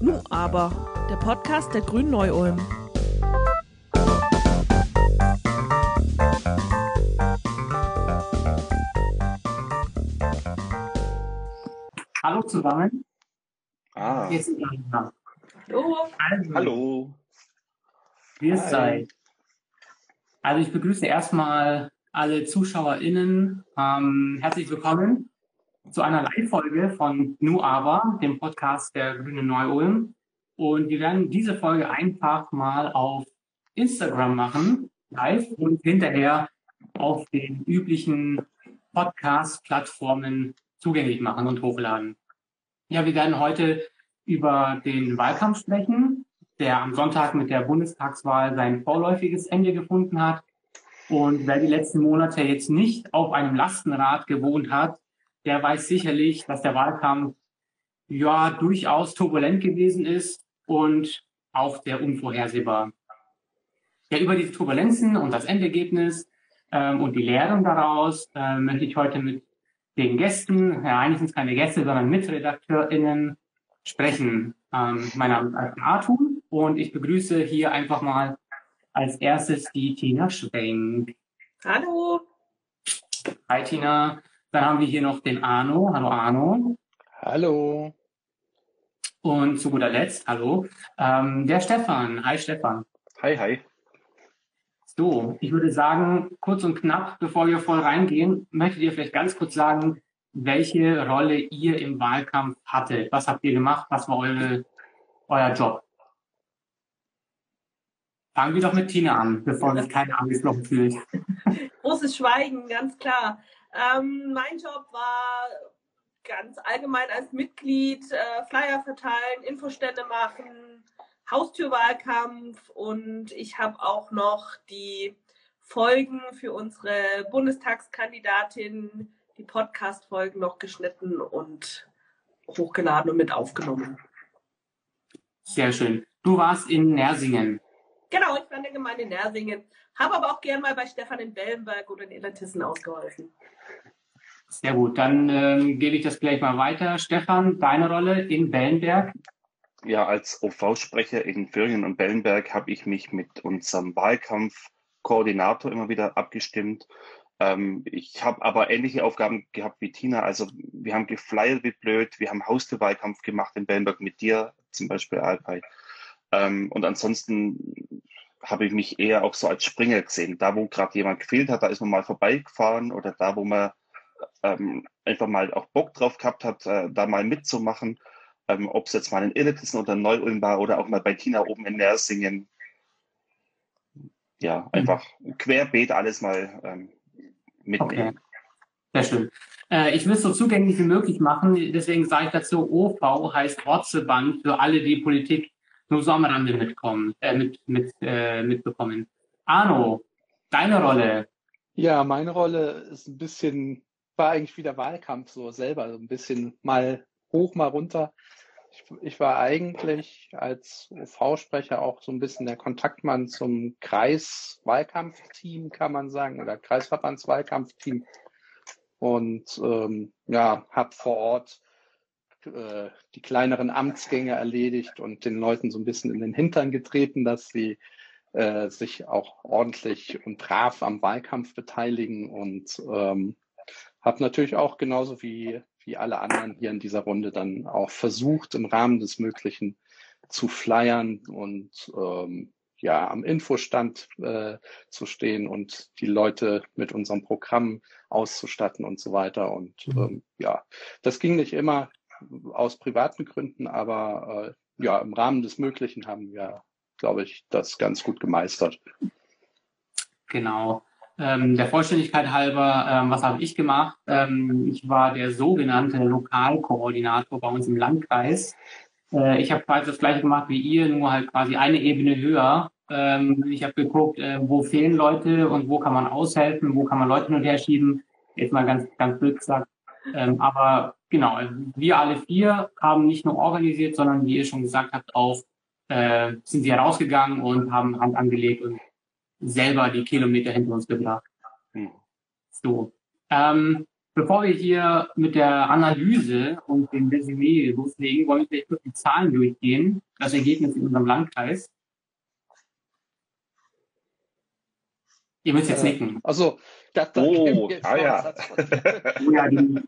Nu aber, der Podcast der Grünen Neu-Ulm. Hallo zusammen. Ah, ist Anna. Hallo. Also, hallo. Wir seid. Also ich begrüße erstmal alle ZuschauerInnen. Ähm, herzlich willkommen zu einer Live-Folge von Nu Aber, dem Podcast der Grüne Neu-Ulm. Und wir werden diese Folge einfach mal auf Instagram machen, live und hinterher auf den üblichen Podcast-Plattformen zugänglich machen und hochladen. Ja, wir werden heute über den Wahlkampf sprechen, der am Sonntag mit der Bundestagswahl sein vorläufiges Ende gefunden hat. Und wer die letzten Monate jetzt nicht auf einem Lastenrad gewohnt hat, der weiß sicherlich, dass der Wahlkampf ja durchaus turbulent gewesen ist und auch sehr unvorhersehbar. Ja, über diese Turbulenzen und das Endergebnis ähm, und die Lehren daraus äh, möchte ich heute mit den Gästen, ja, eigentlich sind es keine Gäste, sondern MitredakteurInnen sprechen. Ähm, mein Name ist Arthur und ich begrüße hier einfach mal als erstes die Tina Schwenk. Hallo. Hi Tina. Dann haben wir hier noch den Arno. Hallo Arno. Hallo. Und zu guter Letzt, hallo, ähm, der Stefan. Hi Stefan. Hi, hi. So, ich würde sagen, kurz und knapp, bevor wir voll reingehen, möchtet ihr vielleicht ganz kurz sagen, welche Rolle ihr im Wahlkampf hattet? Was habt ihr gemacht? Was war eure, euer Job? Fangen wir doch mit Tina an, bevor sich keiner angesprochen fühlt. Großes Schweigen, ganz klar. Ähm, mein Job war ganz allgemein als Mitglied äh, Flyer verteilen, Infostände machen, Haustürwahlkampf und ich habe auch noch die Folgen für unsere Bundestagskandidatin, die Podcast-Folgen noch geschnitten und hochgeladen und mit aufgenommen. Sehr schön. Du warst in Nersingen. Genau, ich war in der Gemeinde Nersingen, habe aber auch gern mal bei Stefan in Bellenberg oder in Illertissen ausgeholfen. Sehr gut. Dann ähm, gebe ich das gleich mal weiter. Stefan, deine Rolle in Wellenberg. Ja, als OV-Sprecher in Föhringen und Bellenberg habe ich mich mit unserem Wahlkampfkoordinator immer wieder abgestimmt. Ähm, ich habe aber ähnliche Aufgaben gehabt wie Tina. Also wir haben geflyert wie blöd, wir haben Haustürwahlkampf gemacht in Bellenberg mit dir, zum Beispiel Alpay. Ähm, und ansonsten habe ich mich eher auch so als Springer gesehen. Da, wo gerade jemand gefehlt hat, da ist man mal vorbeigefahren oder da, wo man ähm, einfach mal auch Bock drauf gehabt hat, äh, da mal mitzumachen. Ähm, Ob es jetzt mal in Illertissen oder Neu-Ulm war oder auch mal bei Tina oben in Nersingen. Ja, einfach querbeet alles mal ähm, mitnehmen. Okay. Sehr schön. Äh, ich will es so zugänglich wie möglich machen. Deswegen sage ich dazu, OV heißt Ortsverband für alle, die Politik nur so am Rande mitkommen, äh, mit, mit, äh, mitbekommen. Arno, deine Rolle. Ja, meine Rolle ist ein bisschen, war eigentlich wieder Wahlkampf so selber, so ein bisschen mal hoch, mal runter. Ich, ich war eigentlich als UV-Sprecher auch so ein bisschen der Kontaktmann zum Kreiswahlkampfteam, kann man sagen, oder Kreisverbandswahlkampfteam. Und ähm, ja, habe vor Ort äh, die kleineren Amtsgänge erledigt und den Leuten so ein bisschen in den Hintern getreten, dass sie äh, sich auch ordentlich und brav am Wahlkampf beteiligen und ähm, habe natürlich auch genauso wie, wie alle anderen hier in dieser Runde dann auch versucht, im Rahmen des Möglichen zu flyern und ähm, ja, am Infostand äh, zu stehen und die Leute mit unserem Programm auszustatten und so weiter. Und ähm, ja, das ging nicht immer aus privaten Gründen, aber äh, ja, im Rahmen des Möglichen haben wir, glaube ich, das ganz gut gemeistert. Genau. Ähm, der Vollständigkeit halber, ähm, was habe ich gemacht? Ähm, ich war der sogenannte Lokalkoordinator bei uns im Landkreis. Äh, ich habe quasi das gleiche gemacht wie ihr, nur halt quasi eine Ebene höher. Ähm, ich habe geguckt, äh, wo fehlen Leute und wo kann man aushelfen, wo kann man Leute hin und her schieben. Jetzt mal ganz, ganz blöd gesagt. Ähm, aber genau, wir alle vier haben nicht nur organisiert, sondern wie ihr schon gesagt habt, auch äh, sind sie herausgegangen und haben Hand angelegt und selber die Kilometer hinter uns gebracht. Hm. So. Ähm, Bevor wir hier mit der Analyse und dem Resümee loslegen, wollen wir vielleicht kurz die Zahlen durchgehen, das Ergebnis in unserem Landkreis. Ihr müsst jetzt Äh, nicken. Also, das, das Oh, ah ja. Oh ja, die,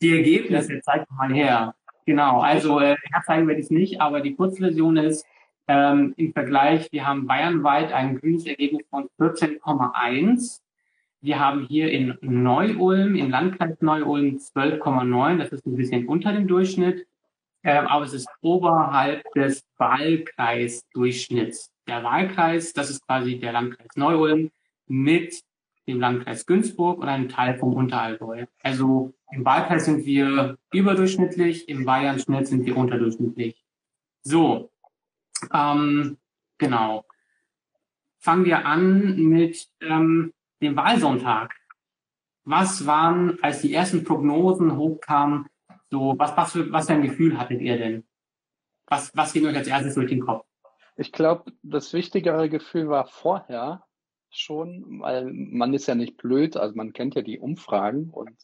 die Ergebnisse, zeigt mal her. Genau, also äh, ja, zeigen wir das nicht, aber die Kurzversion ist ähm, im Vergleich, wir haben bayernweit ein grünes Ergebnis von 14,1. Wir haben hier in Neu-Ulm, im Landkreis Neu-Ulm 12,9, das ist ein bisschen unter dem Durchschnitt, ähm, aber es ist oberhalb des Wahlkreisdurchschnitts. Der Wahlkreis, das ist quasi der Landkreis Neu-Ulm mit dem Landkreis Günzburg und einem Teil vom Unterallgäu. Also im Wahlkreis sind wir überdurchschnittlich, im Bayern-Schnitt sind wir unterdurchschnittlich. So, ähm, genau. Fangen wir an mit ähm, dem Wahlsonntag. Was waren, als die ersten Prognosen hochkamen, so, was, was, was für ein Gefühl hattet ihr denn? Was, was ging euch als erstes durch den Kopf? Ich glaube, das wichtigere Gefühl war vorher schon, weil man ist ja nicht blöd, also man kennt ja die Umfragen und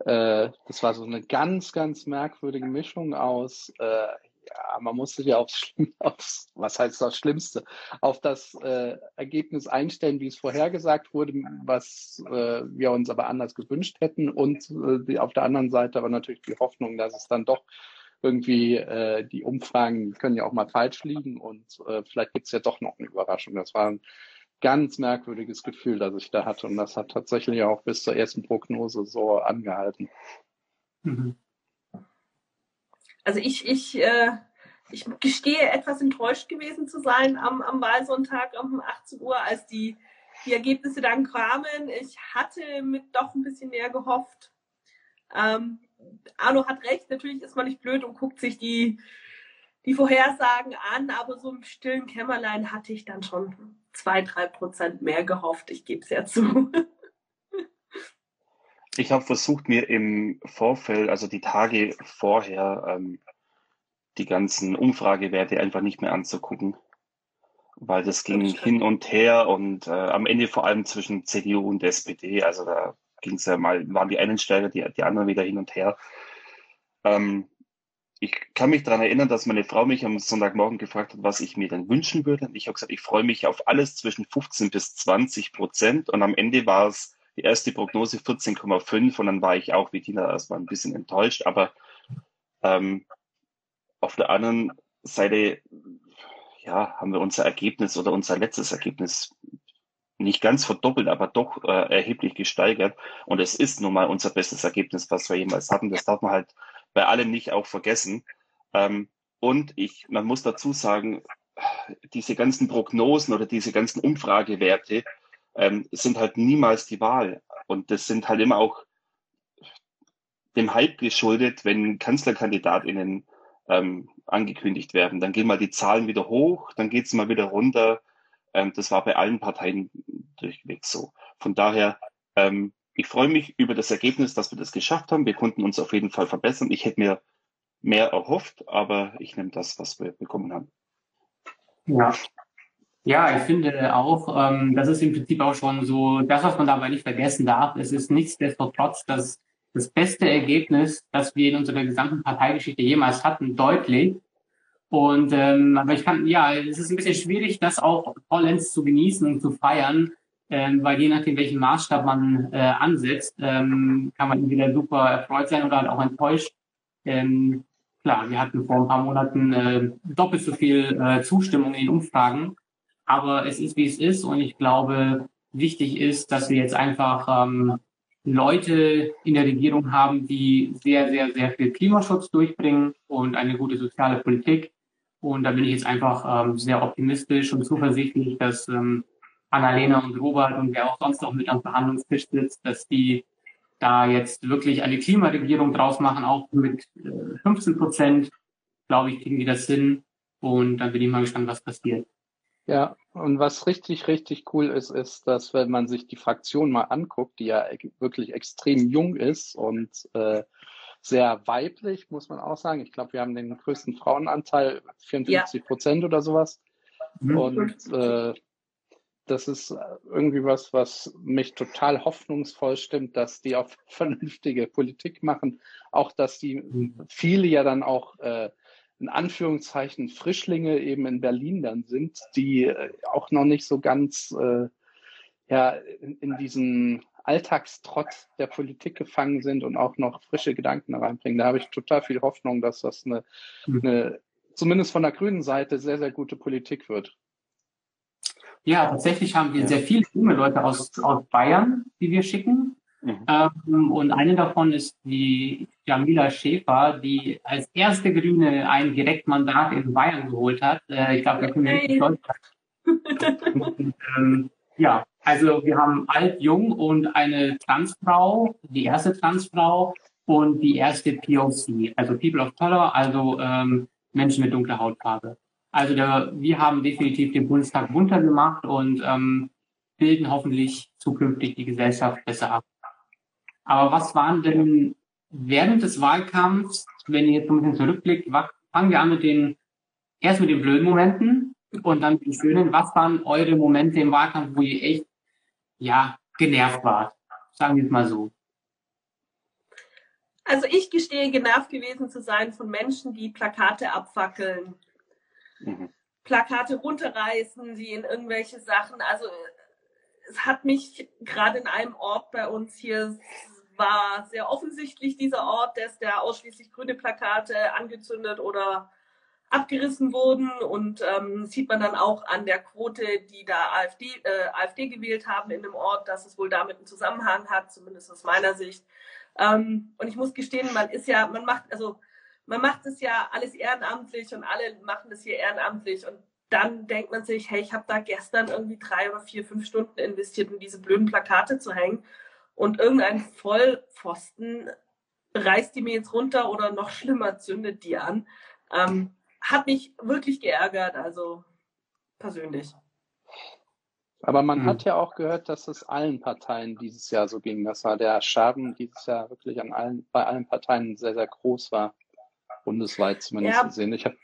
äh, das war so eine ganz, ganz merkwürdige Mischung aus, äh, ja, man musste ja aufs, aufs, was heißt das Schlimmste, auf das äh, Ergebnis einstellen, wie es vorhergesagt wurde, was äh, wir uns aber anders gewünscht hätten und äh, die, auf der anderen Seite aber natürlich die Hoffnung, dass es dann doch irgendwie äh, die Umfragen können ja auch mal falsch liegen und äh, vielleicht gibt's ja doch noch eine Überraschung. Das war ein ganz merkwürdiges Gefühl, das ich da hatte und das hat tatsächlich auch bis zur ersten Prognose so angehalten. Mhm. Also ich, ich, äh, ich gestehe etwas enttäuscht gewesen zu sein am, am Wahlsonntag um 18 Uhr, als die, die Ergebnisse dann kamen. Ich hatte mit doch ein bisschen mehr gehofft. Ähm, Arno hat recht, natürlich ist man nicht blöd und guckt sich die, die Vorhersagen an, aber so im stillen Kämmerlein hatte ich dann schon zwei, drei Prozent mehr gehofft. Ich gebe es ja zu. Ich habe versucht, mir im Vorfeld, also die Tage vorher, ähm, die ganzen Umfragewerte einfach nicht mehr anzugucken, weil das ging Das hin und her und äh, am Ende vor allem zwischen CDU und SPD. Also da ging es ja mal, waren die einen stärker, die, die anderen wieder hin und her. Ähm, ich kann mich daran erinnern, dass meine Frau mich am Sonntagmorgen gefragt hat, was ich mir denn wünschen würde. Und ich habe gesagt, ich freue mich auf alles zwischen 15 bis 20 Prozent. Und am Ende war es die erste Prognose 14,5 und dann war ich auch wie Tina erstmal ein bisschen enttäuscht. Aber ähm, auf der anderen Seite, ja, haben wir unser Ergebnis oder unser letztes Ergebnis nicht ganz verdoppelt, aber doch äh, erheblich gesteigert. Und es ist nun mal unser bestes Ergebnis, was wir jemals hatten. Das darf man halt bei allem nicht auch vergessen. Ähm, und ich, man muss dazu sagen, diese ganzen Prognosen oder diese ganzen Umfragewerte ähm, sind halt niemals die Wahl. Und das sind halt immer auch dem Hype geschuldet, wenn KanzlerkandidatInnen ähm, angekündigt werden. Dann gehen mal die Zahlen wieder hoch, dann geht's mal wieder runter. Ähm, das war bei allen Parteien durchweg so. Von daher, ähm, ich freue mich über das Ergebnis, dass wir das geschafft haben. Wir konnten uns auf jeden Fall verbessern. Ich hätte mir mehr erhofft, aber ich nehme das, was wir bekommen haben. Ja. Ja, ich finde auch, ähm, das ist im Prinzip auch schon so, das, was man dabei nicht vergessen darf, es ist nichtsdestotrotz das, das beste Ergebnis, das wir in unserer gesamten Parteigeschichte jemals hatten, deutlich. Und ähm, aber ich kann, ja, es ist ein bisschen schwierig, das auch vollends zu genießen und zu feiern, ähm, weil je nachdem, welchen Maßstab man äh, ansetzt, ähm, kann man entweder super erfreut sein oder halt auch enttäuscht. Ähm, klar, wir hatten vor ein paar Monaten äh, doppelt so viel äh, Zustimmung in Umfragen, aber es ist wie es ist und ich glaube, wichtig ist, dass wir jetzt einfach ähm, Leute in der Regierung haben, die sehr, sehr, sehr viel Klimaschutz durchbringen und eine gute soziale Politik. Und da bin ich jetzt einfach ähm, sehr optimistisch und zuversichtlich, dass ähm, Annalena und Robert und wer auch sonst noch mit am Verhandlungstisch sitzt, dass die da jetzt wirklich eine Klimaregierung draus machen, auch mit äh, 15 Prozent, glaube ich, kriegen die das hin. Und dann bin ich mal gespannt, was passiert. Ja, und was richtig, richtig cool ist, ist, dass wenn man sich die Fraktion mal anguckt, die ja wirklich extrem jung ist und äh, sehr weiblich, muss man auch sagen. Ich glaube, wir haben den größten Frauenanteil, 54 Prozent oder sowas. Mhm. Und äh, das ist irgendwie was, was mich total hoffnungsvoll stimmt, dass die auch vernünftige Politik machen. Auch, dass die mhm. viele ja dann auch äh, in Anführungszeichen Frischlinge eben in Berlin dann sind, die äh, auch noch nicht so ganz äh, ja, in, in diesen Alltagstrott der Politik gefangen sind und auch noch frische Gedanken reinbringen. Da habe ich total viel Hoffnung, dass das eine, mhm. eine zumindest von der grünen Seite sehr, sehr gute Politik wird. Ja, tatsächlich haben wir sehr viele junge Leute aus, aus Bayern, die wir schicken. Mhm. Ähm, und eine davon ist die Jamila Schäfer, die als erste Grüne ein Direktmandat in Bayern geholt hat. Äh, ich glaube, da können wir nicht stolz sein. ähm, ja, also wir haben alt, jung und eine Transfrau, die erste Transfrau und die erste POC, also People of Color, also ähm, Menschen mit dunkler Hautfarbe. Also der, wir haben definitiv den Bundestag bunter gemacht und ähm, bilden hoffentlich zukünftig die Gesellschaft besser ab. Aber was waren denn während des Wahlkampfs, wenn ihr jetzt ein bisschen zurückblickt, was, fangen wir an mit den, erst mit den blöden Momenten und dann mit den schönen. Was waren eure Momente im Wahlkampf, wo ihr echt, ja, genervt wart? Sagen wir es mal so. Also ich gestehe, genervt gewesen zu sein von Menschen, die Plakate abfackeln. Mhm. Plakate runterreißen, sie in irgendwelche Sachen. Also es hat mich gerade in einem Ort bei uns hier war sehr offensichtlich dieser Ort, dass der ausschließlich grüne Plakate angezündet oder abgerissen wurden und ähm, sieht man dann auch an der Quote, die da AfD, äh, AfD gewählt haben in dem Ort, dass es wohl damit einen Zusammenhang hat, zumindest aus meiner Sicht. Ähm, und ich muss gestehen, man ist ja, man macht, also man macht es ja alles ehrenamtlich und alle machen das hier ehrenamtlich und dann denkt man sich, hey, ich habe da gestern irgendwie drei oder vier, fünf Stunden investiert, um diese blöden Plakate zu hängen und irgendein Vollpfosten reißt die mir jetzt runter oder noch schlimmer zündet die an. Ähm, hat mich wirklich geärgert, also persönlich. Aber man hm. hat ja auch gehört, dass es allen Parteien dieses Jahr so ging. dass der Schaden dieses Jahr wirklich an allen, bei allen Parteien sehr, sehr groß war bundesweit zumindest ja. gesehen. Ich habe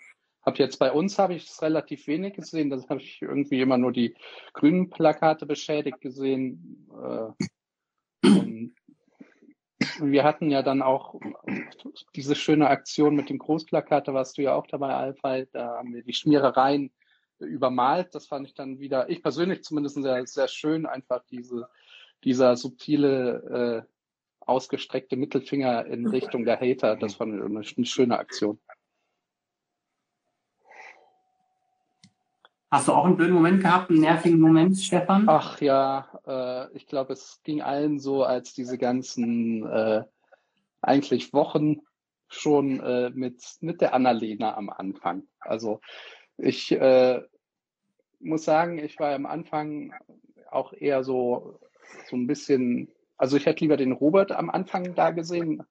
hab jetzt bei uns habe ich es relativ wenig gesehen. Das habe ich irgendwie immer nur die grünen Plakate beschädigt gesehen. Äh, und wir hatten ja dann auch diese schöne Aktion mit dem Großplakat, da warst du ja auch dabei, Alpha. Da haben wir die Schmierereien übermalt. Das fand ich dann wieder, ich persönlich zumindest sehr, sehr schön, einfach diese, dieser subtile äh, ausgestreckte Mittelfinger in Richtung der Hater. Das war eine, eine schöne Aktion. Hast du auch einen blöden Moment gehabt, einen nervigen Moment, Stefan? Ach ja, äh, ich glaube, es ging allen so, als diese ganzen äh, eigentlich Wochen schon äh, mit, mit der Annalena am Anfang. Also ich äh, muss sagen, ich war am Anfang auch eher so, so ein bisschen also ich hätte lieber den Robert am Anfang da gesehen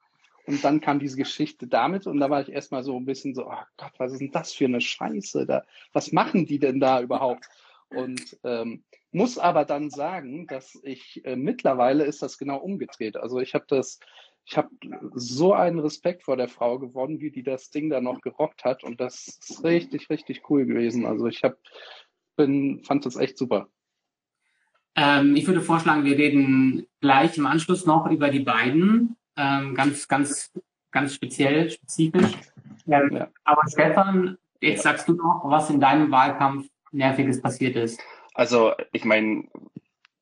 und dann kam diese Geschichte damit und da war ich erstmal so ein bisschen so, oh Gott, was ist denn das für eine Scheiße? Da, was machen die denn da überhaupt? Und ähm, muss aber dann sagen, dass ich äh, mittlerweile ist das genau umgedreht. Also ich habe das, ich habe so einen Respekt vor der Frau gewonnen, wie die das Ding da noch gerockt hat und das ist richtig, richtig cool gewesen. Also ich habe bin, fand das echt super. Ähm, ich würde vorschlagen, wir reden gleich im Anschluss noch über die beiden, ähm, ganz, ganz, ganz speziell, spezifisch. Ähm, ja. Aber Stefan, jetzt sagst du noch, was in deinem Wahlkampf Nerviges passiert ist. Also, ich meine,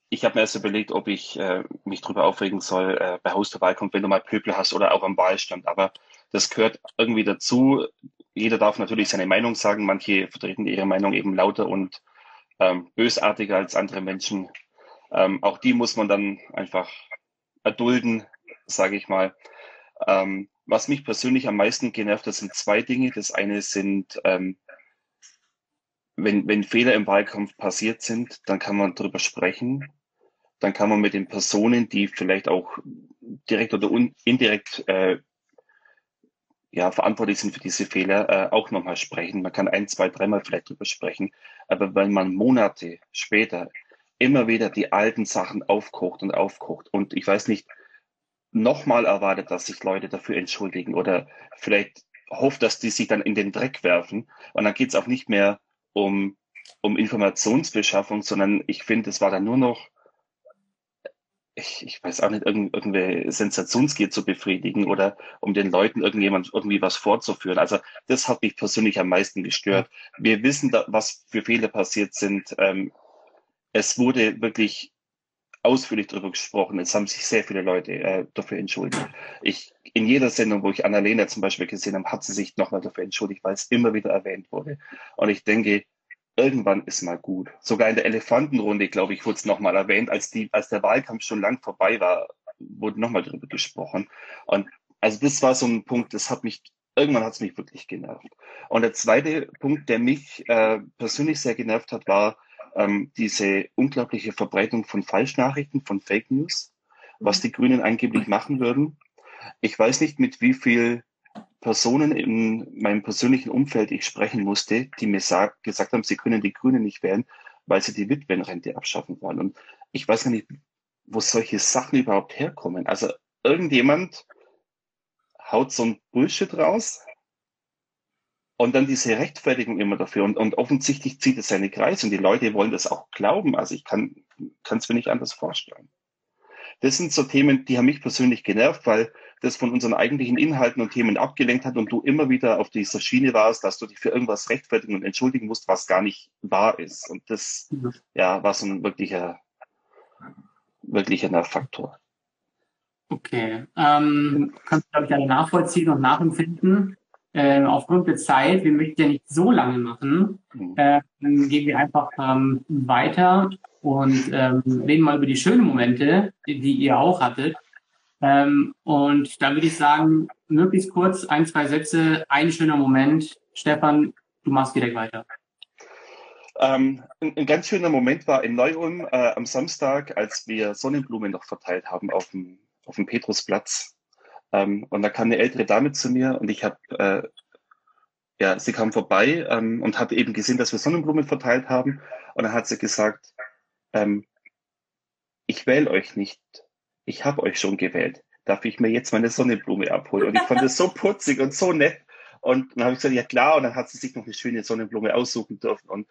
ich habe mir erst überlegt, ob ich äh, mich darüber aufregen soll äh, bei Haus der Wahlkampf, wenn du mal Pöbel hast oder auch am Wahlstand. Aber das gehört irgendwie dazu. Jeder darf natürlich seine Meinung sagen. Manche vertreten ihre Meinung eben lauter und ähm, bösartiger als andere Menschen. Ähm, auch die muss man dann einfach erdulden, sage ich mal. Ähm, was mich persönlich am meisten genervt, das sind zwei Dinge. Das eine sind, ähm, wenn, wenn Fehler im Wahlkampf passiert sind, dann kann man darüber sprechen. Dann kann man mit den Personen, die vielleicht auch direkt oder indirekt äh, ja, verantwortlich sind für diese Fehler, äh, auch nochmal sprechen. Man kann ein, zwei, dreimal vielleicht drüber sprechen. Aber wenn man Monate später immer wieder die alten Sachen aufkocht und aufkocht und ich weiß nicht, nochmal erwartet, dass sich Leute dafür entschuldigen oder vielleicht hofft, dass die sich dann in den Dreck werfen und dann geht es auch nicht mehr um um Informationsbeschaffung, sondern ich finde, es war dann nur noch, ich, ich weiß auch nicht, irgend, irgendeine Sensationsgier zu befriedigen oder um den Leuten irgendjemand irgendwie was vorzuführen. Also das hat mich persönlich am meisten gestört. Wir wissen, da, was für Fehler passiert sind. Ähm, es wurde wirklich ausführlich darüber gesprochen. Es haben sich sehr viele Leute äh, dafür entschuldigt. Ich, in jeder Sendung, wo ich Annalena zum Beispiel gesehen habe, hat sie sich nochmal dafür entschuldigt, weil es immer wieder erwähnt wurde. Und ich denke, irgendwann ist mal gut. Sogar in der Elefantenrunde, glaube ich, wurde es nochmal erwähnt, als die, als der Wahlkampf schon lang vorbei war, wurde nochmal darüber gesprochen. Und also das war so ein Punkt, das hat mich, irgendwann hat es mich wirklich genervt. Und der zweite Punkt, der mich äh, persönlich sehr genervt hat, war ähm, diese unglaubliche Verbreitung von Falschnachrichten, von Fake News, was die Grünen angeblich machen würden. Ich weiß nicht, mit wie viel Personen in meinem persönlichen Umfeld ich sprechen musste, die mir sag, gesagt haben, sie können die Grünen nicht wählen, weil sie die Witwenrente abschaffen wollen. Und ich weiß gar nicht, wo solche Sachen überhaupt herkommen. Also irgendjemand haut so ein Bullshit raus und dann diese Rechtfertigung immer dafür. Und, und offensichtlich zieht es seine Kreise und die Leute wollen das auch glauben. Also ich kann es mir nicht anders vorstellen. Das sind so Themen, die haben mich persönlich genervt, weil das von unseren eigentlichen Inhalten und Themen abgelenkt hat und du immer wieder auf dieser Schiene warst, dass du dich für irgendwas rechtfertigen und entschuldigen musst, was gar nicht wahr ist. Und das mhm. ja, war so ein wirklicher, wirklicher Nervfaktor. Okay. Ähm, kannst du, glaube ich, alle nachvollziehen und nachempfinden. Äh, aufgrund der Zeit, wir möchten ja nicht so lange machen, mhm. äh, dann gehen wir einfach ähm, weiter und ähm, reden mal über die schönen Momente, die, die ihr auch hattet. Ähm, und da würde ich sagen, möglichst kurz, ein, zwei Sätze, ein schöner Moment. Stefan, du machst direkt weiter. Ähm, ein, ein, ganz schöner Moment war in Neu-Ulm äh, am Samstag, als wir Sonnenblumen noch verteilt haben auf dem, auf dem Petrusplatz. Ähm, und da kam eine ältere Dame zu mir und ich habe, äh, ja, sie kam vorbei ähm, und hat eben gesehen, dass wir Sonnenblumen verteilt haben. Und dann hat sie gesagt, ähm, ich wähle euch nicht, ich habe euch schon gewählt. Darf ich mir jetzt meine Sonnenblume abholen? Und ich fand es so putzig und so nett. Und dann habe ich gesagt, ja klar. Und dann hat sie sich noch eine schöne Sonnenblume aussuchen dürfen. Und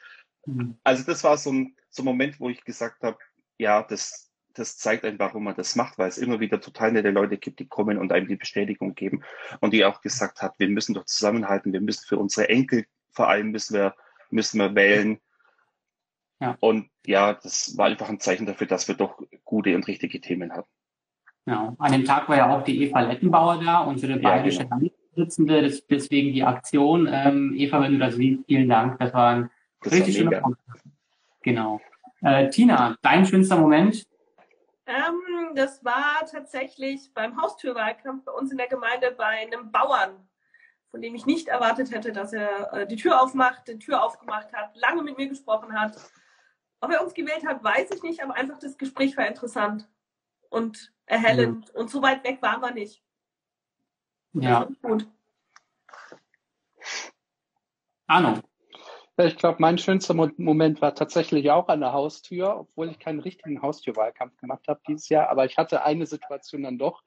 mhm. also das war so ein, so ein Moment, wo ich gesagt habe, ja, das, das zeigt einfach, warum man das macht, weil es immer wieder total nette Leute gibt, die kommen und einem die Bestätigung geben und die auch gesagt hat, wir müssen doch zusammenhalten, wir müssen für unsere Enkel vor allem müssen wir, müssen wir wählen. Ja. Und ja, das war einfach ein Zeichen dafür, dass wir doch gute und richtige Themen hatten. Genau. An dem Tag war ja auch die Eva Lettenbauer da, unsere bayerische ja, genau. Vorsitzende, deswegen die Aktion. Ähm, Eva, wenn du das siehst, vielen Dank. Das war ein das richtig schöner Punkt. Genau. Äh, Tina, dein schönster Moment? Ähm, das war tatsächlich beim Haustürwahlkampf bei uns in der Gemeinde bei einem Bauern, von dem ich nicht erwartet hätte, dass er äh, die Tür aufmacht, die Tür aufgemacht hat, lange mit mir gesprochen hat. Ob er uns gewählt hat, weiß ich nicht, aber einfach das Gespräch war interessant und erhellend. Mhm. Und so weit weg waren wir nicht. Ja. Gut. Arno. Ich glaube, mein schönster Moment war tatsächlich auch an der Haustür, obwohl ich keinen richtigen Haustürwahlkampf gemacht habe dieses Jahr. Aber ich hatte eine Situation dann doch.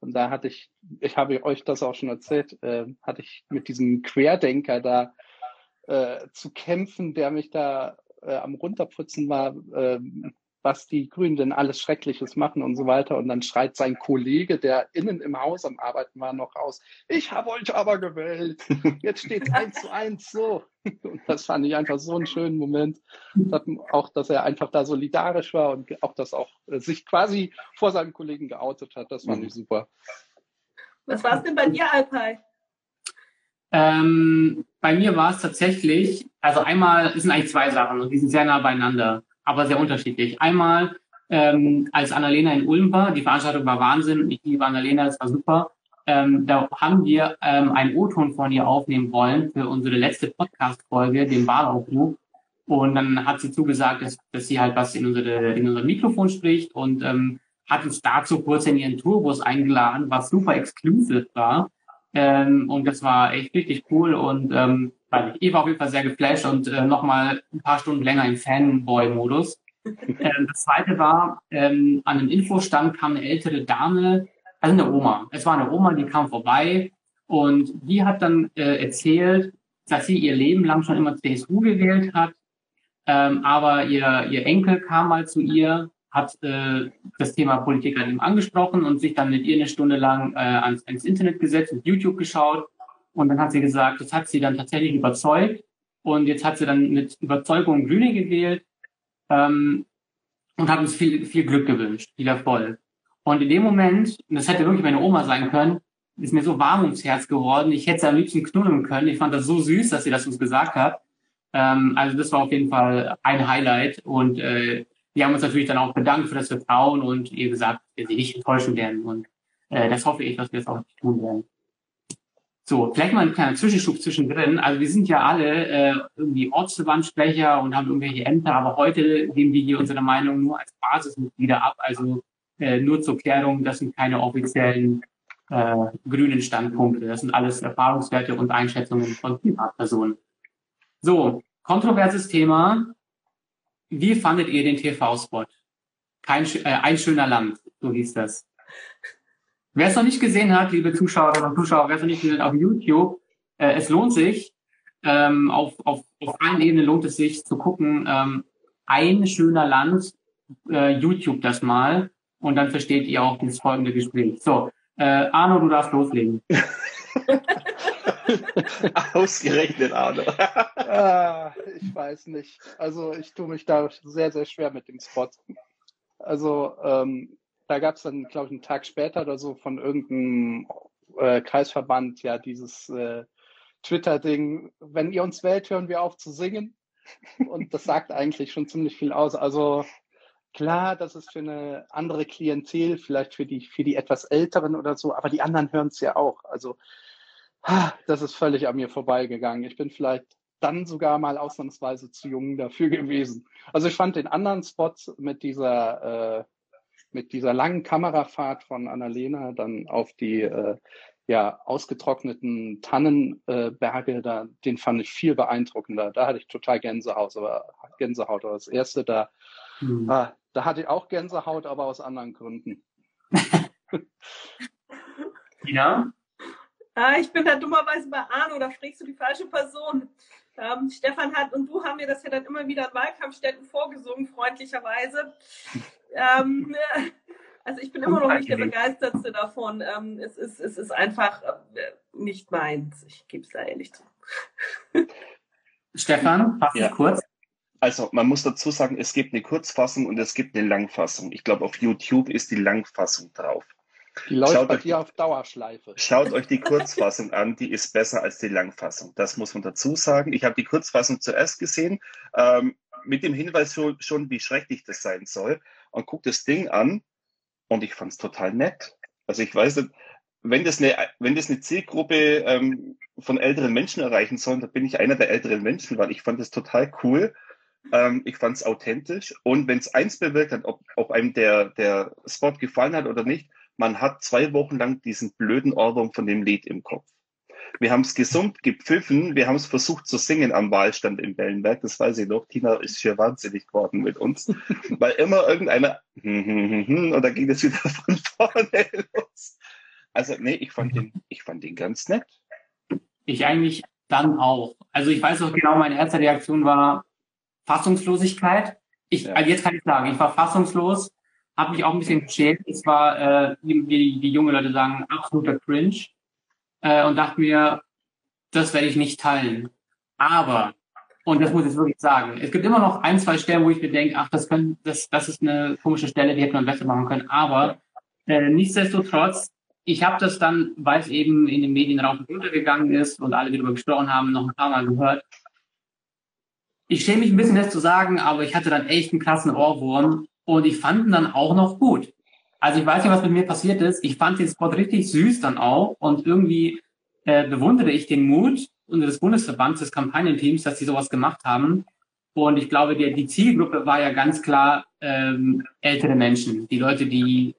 Und da hatte ich, ich habe euch das auch schon erzählt, äh, hatte ich mit diesem Querdenker da äh, zu kämpfen, der mich da äh, am runterputzen war, äh, was die Grünen denn alles Schreckliches machen und so weiter. Und dann schreit sein Kollege, der innen im Haus am Arbeiten war, noch aus, ich habe euch aber gewählt. Jetzt steht es eins zu eins so. Und das fand ich einfach so einen schönen Moment. Auch, dass er einfach da solidarisch war und auch, dass auch äh, sich quasi vor seinem Kollegen geoutet hat. Das fand mhm. ich super. Was war es denn bei dir, Alpay? Ähm, bei mir war es tatsächlich, also einmal, es sind eigentlich zwei Sachen und die sind sehr nah beieinander aber sehr unterschiedlich. Einmal, ähm, als Annalena in Ulm war, die Veranstaltung war Wahnsinn, ich liebe Annalena, es war super. Ähm, da haben wir ähm, einen O-Ton von ihr aufnehmen wollen für unsere letzte Podcast-Folge, den Wahlaufruf. Und dann hat sie zugesagt, dass, dass sie halt was in, unsere, in unser Mikrofon spricht und ähm, hat uns dazu kurz in ihren Tourbus eingeladen, was super exklusiv war. Ähm, und das war echt richtig cool und ähm, weil ich war auf jeden Fall sehr geflasht und äh, nochmal ein paar Stunden länger im Fanboy-Modus. ähm, das zweite war, ähm, an einem Infostand kam eine ältere Dame, also eine Oma. Es war eine Oma, die kam vorbei und die hat dann äh, erzählt, dass sie ihr Leben lang schon immer CSU gewählt hat Ähm, aber ihr, ihr Enkel kam mal zu ihr, hat äh, das Thema Politik an ihm angesprochen und sich dann mit ihr eine Stunde lang äh, ans, ans Internet gesetzt und YouTube geschaut. Und dann hat sie gesagt, das hat sie dann tatsächlich überzeugt. Und jetzt hat sie dann mit Überzeugung Grüne gewählt ähm, und hat uns viel, viel Glück gewünscht, viel Erfolg. Und in dem Moment, und das hätte wirklich meine Oma sein können, ist mir so warm ums Herz geworden. Ich hätte sie am liebsten knuddeln können. Ich fand das so süß, dass sie das uns gesagt hat. Ähm, also das war auf jeden Fall ein Highlight. Und äh, wir haben uns natürlich dann auch bedankt für das Vertrauen und ihr gesagt, wir sie nicht enttäuschen werden. Und äh, das hoffe ich, dass wir es auch nicht tun werden. So, vielleicht mal ein kleiner Zwischenschub zwischendrin. Also wir sind ja alle äh, irgendwie Ortsverbandssprecher und haben irgendwelche Ämter, aber heute geben wir hier unsere Meinung nur als Basismitglieder ab. Also äh, nur zur Klärung, das sind keine offiziellen äh, grünen Standpunkte. Das sind alles Erfahrungswerte und Einschätzungen von Privatpersonen. So, kontroverses Thema. Wie fandet ihr den TV-Spot? Kein, äh, ein schöner Land, so hieß das. Wer es noch nicht gesehen hat, liebe Zuschauerinnen und Zuschauer, wer es noch nicht gesehen hat auf YouTube, äh, es lohnt sich, ähm, auf, auf, auf allen Ebenen lohnt es sich zu gucken, ähm, ein schöner Land, äh, YouTube das mal und dann versteht ihr auch das folgende Gespräch. So, äh, Arno, du darfst loslegen. Ausgerechnet Arno. ah, ich weiß nicht. Also ich tue mich da sehr, sehr schwer mit dem Spot. Also ähm, da gab es dann, glaube ich, einen Tag später oder so von irgendeinem äh, Kreisverband ja dieses äh, Twitter-Ding, wenn ihr uns wählt, hören wir auf zu singen. Und das sagt eigentlich schon ziemlich viel aus. Also klar, das ist für eine andere Klientel, vielleicht für die, für die etwas Älteren oder so, aber die anderen hören es ja auch. Also das ist völlig an mir vorbeigegangen. Ich bin vielleicht dann sogar mal ausnahmsweise zu jung dafür gewesen. Also ich fand den anderen Spot mit dieser äh, mit dieser langen Kamerafahrt von Annalena dann auf die äh, ja, ausgetrockneten Tannenberge, äh, da, den fand ich viel beeindruckender. Da hatte ich total Gänsehaut, aber Gänsehaut. Aber das erste, da, hm. ah, da hatte ich auch Gänsehaut, aber aus anderen Gründen. ja. Ah, ich bin da dummerweise bei Arno, da fragst du die falsche Person. Ähm, Stefan hat und du haben mir das ja dann immer wieder an Wahlkampfstätten vorgesungen, freundlicherweise. Ähm, also ich bin immer noch nicht der Begeistertste davon. Ähm, es, ist, es ist einfach äh, nicht meins. Ich gebe es da ehrlich zu. Stefan, fass ja. kurz. Also man muss dazu sagen, es gibt eine Kurzfassung und es gibt eine Langfassung. Ich glaube, auf YouTube ist die Langfassung drauf. Die läuft schaut bei dir auf Dauerschleife. Schaut euch die Kurzfassung an, die ist besser als die Langfassung. Das muss man dazu sagen. Ich habe die Kurzfassung zuerst gesehen, ähm, mit dem Hinweis schon, schon, wie schrecklich das sein soll. Und guck das Ding an und ich fand es total nett. Also ich weiß nicht, wenn das eine, wenn das eine Zielgruppe ähm, von älteren Menschen erreichen soll, dann bin ich einer der älteren Menschen, weil ich fand das total cool. Ähm, ich fand es authentisch. Und wenn es eins bewirkt hat, ob, ob einem der, der Spot gefallen hat oder nicht, man hat zwei Wochen lang diesen blöden Ohrwurm von dem Lied im Kopf. Wir haben es gesummt, gepfiffen, wir haben es versucht zu singen am Wahlstand in Bellenberg, das weiß ich noch. Tina ist hier wahnsinnig geworden mit uns, weil immer irgendeiner und dann ging es wieder von vorne los. Also nee, ich fand den, ich fand den ganz nett. Ich eigentlich dann auch. Also ich weiß auch genau, meine erste Reaktion war Fassungslosigkeit. Ich, ja. also jetzt kann ich sagen, ich war fassungslos habe mich auch ein bisschen geschämt. Es war, äh, wie, wie die junge Leute sagen, absoluter Cringe. Äh, und dachte mir, das werde ich nicht teilen. Aber, und das muss ich wirklich sagen, es gibt immer noch ein, zwei Stellen, wo ich mir denke, ach, das, können, das, das ist eine komische Stelle, die hätte man besser machen können. Aber äh, nichtsdestotrotz, ich habe das dann, weil es eben in den Medien rauf und runter gegangen ist und alle, die darüber gesprochen haben, noch ein paar Mal gehört. Ich schäme mich ein bisschen, das zu sagen, aber ich hatte dann echt einen krassen Ohrwurm und ich fand ihn dann auch noch gut. Also ich weiß nicht, was mit mir passiert ist. Ich fand den Spot richtig süß dann auch und irgendwie äh, bewundere ich den Mut des Bundesverbands, des Kampagnenteams, dass sie sowas gemacht haben. Und ich glaube, die, die Zielgruppe war ja ganz klar ähm, ältere Menschen, die Leute, die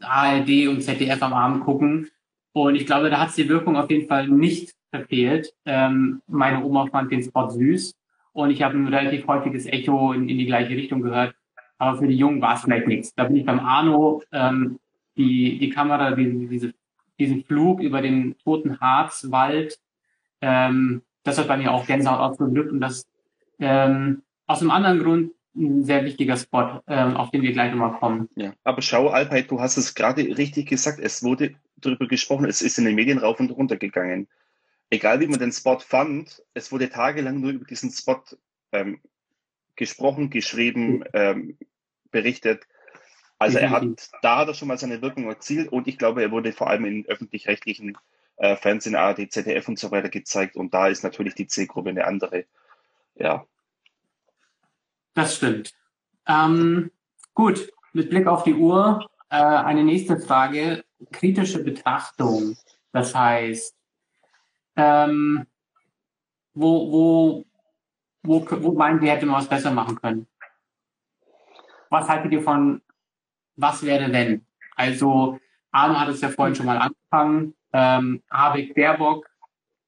ARD und ZDF am Abend gucken. Und ich glaube, da hat die Wirkung auf jeden Fall nicht verfehlt. Ähm, meine Oma fand den Spot süß und ich habe ein relativ häufiges Echo in, in die gleiche Richtung gehört aber für die Jungen war es vielleicht nichts. Da bin ich beim Arno, ähm, die, die Kamera, die, diese, diesen Flug über den toten Harzwald, ähm, das hat bei mir auch Gänsehaut ausgelöst und das ähm, aus einem anderen Grund ein sehr wichtiger Spot, ähm, auf den wir gleich nochmal kommen. Ja, aber schau, Alpheit, du hast es gerade richtig gesagt. Es wurde darüber gesprochen, es ist in den Medien rauf und runter gegangen. Egal wie man den Spot fand, es wurde tagelang nur über diesen Spot ähm, gesprochen, geschrieben, ähm, berichtet. Also er hat, da hat er schon mal seine Wirkung erzielt und ich glaube, er wurde vor allem in öffentlich-rechtlichen äh, Fernsehen, ARD, ZDF und so weiter gezeigt und da ist natürlich die Zielgruppe eine andere. Ja, das stimmt. Ähm, gut, mit Blick auf die Uhr äh, eine nächste Frage. Kritische Betrachtung. Das heißt, ähm, wo, wo, wo, wo meinen Sie, hätte man was besser machen können? Was haltet ihr von, was wäre wenn? Also, Arno hat es ja vorhin schon mal angefangen. Ähm, Habeck, Baerbock,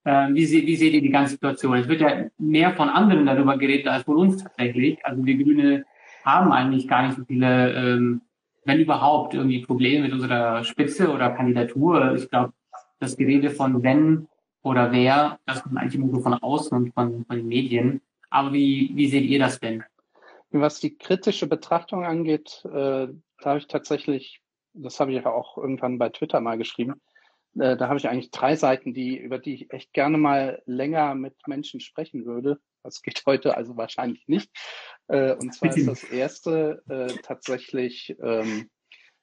ähm, wie, wie seht ihr die ganze Situation? Es wird ja mehr von anderen darüber geredet als von uns tatsächlich. Also wir Grüne haben eigentlich gar nicht so viele, ähm, wenn überhaupt, irgendwie Probleme mit unserer Spitze oder Kandidatur. Ich glaube, das Gerede von wenn oder wer, das kommt eigentlich so von außen und von, von den Medien. Aber wie, wie seht ihr das denn? Was die kritische Betrachtung angeht, äh, da habe ich tatsächlich, das habe ich auch irgendwann bei Twitter mal geschrieben, äh, da habe ich eigentlich drei Seiten, die, über die ich echt gerne mal länger mit Menschen sprechen würde. Das geht heute also wahrscheinlich nicht. Äh, und zwar ist das erste äh, tatsächlich, ähm,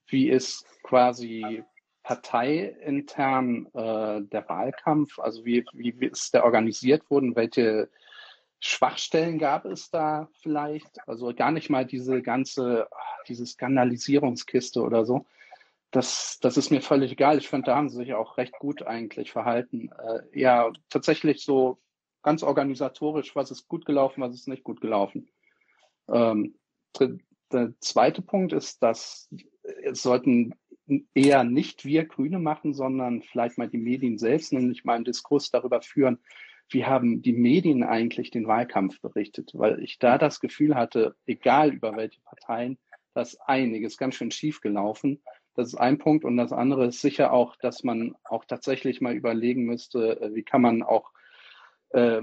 wie ist quasi parteiintern äh, der Wahlkampf, also wie, wie ist der organisiert worden, welche Schwachstellen gab es da vielleicht? Also gar nicht mal diese ganze, diese Skandalisierungskiste oder so, das, das ist mir völlig egal. Ich finde, da haben sie sich auch recht gut eigentlich verhalten. Äh, ja, tatsächlich so ganz organisatorisch, was ist gut gelaufen, was ist nicht gut gelaufen. Ähm, der zweite Punkt ist, dass es sollten eher nicht wir Grüne machen, sondern vielleicht mal die Medien selbst, nämlich mal einen Diskurs darüber führen, wie haben die Medien eigentlich den Wahlkampf berichtet, weil ich da das Gefühl hatte, egal über welche Parteien, dass einiges ganz schön schief gelaufen das ist ein Punkt. Und das andere ist sicher auch, dass man auch tatsächlich mal überlegen müsste, äh, wie kann man auch äh,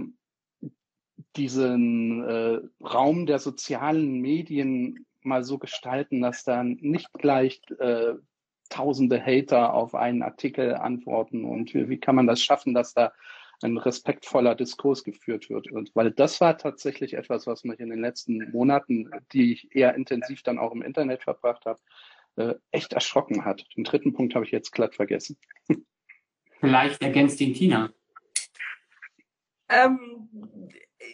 diesen äh, Raum der sozialen Medien mal so gestalten, dass dann nicht gleich äh, tausende Hater auf einen Artikel antworten und wie, wie kann man das schaffen, dass da ein respektvoller Diskurs geführt wird. Und weil das war tatsächlich etwas, was mich in den letzten Monaten, die ich eher intensiv dann auch im Internet verbracht habe, äh, echt erschrocken hat. Den dritten Punkt habe ich jetzt glatt vergessen. Vielleicht ergänzt ihn Tina. Ähm,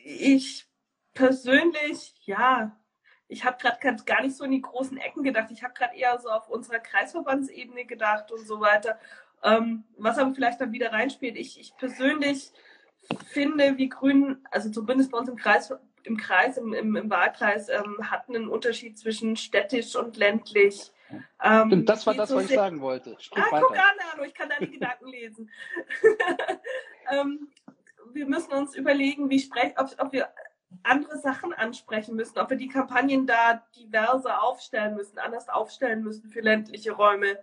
ich persönlich, ja, ich habe gerade gar nicht so in die großen Ecken gedacht. Ich habe gerade eher so auf unserer Kreisverbandsebene gedacht und so weiter. Ähm, was aber vielleicht dann wieder reinspielt. Ich, ich persönlich finde, wie Grünen, also zumindest bei uns im Kreis, im Kreis, im, im, im Wahlkreis, ähm, hatten einen Unterschied zwischen städtisch und ländlich. Ähm, Stimmt, das war das, so was ich sagen wollte. Sprich ah, weiter. guck an, Arno, ich kann deine Gedanken lesen. ähm, wir müssen uns überlegen, wie sprech, ob, ob wir andere Sachen ansprechen müssen, ob wir die Kampagnen da diverser aufstellen müssen, anders aufstellen müssen für ländliche Räume.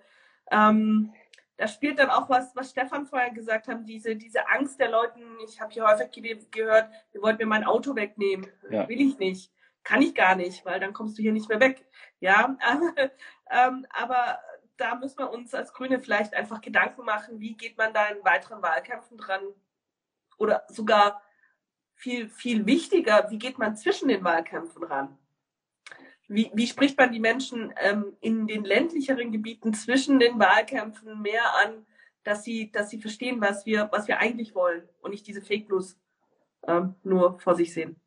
Ähm, da spielt dann auch was, was Stefan vorher gesagt hat, diese, diese Angst der Leuten. Ich habe hier häufig gehört, ihr wollt mir mein Auto wegnehmen. Ja. Will ich nicht. Kann ich gar nicht, weil dann kommst du hier nicht mehr weg. Ja, ähm, aber da müssen wir uns als Grüne vielleicht einfach Gedanken machen, wie geht man da in weiteren Wahlkämpfen dran? Oder sogar viel, viel wichtiger, wie geht man zwischen den Wahlkämpfen ran? Wie, wie spricht man die Menschen ähm, in den ländlicheren Gebieten zwischen den Wahlkämpfen mehr an, dass sie, dass sie verstehen, was wir, was wir eigentlich wollen und nicht diese Fake News ähm, nur vor sich sehen?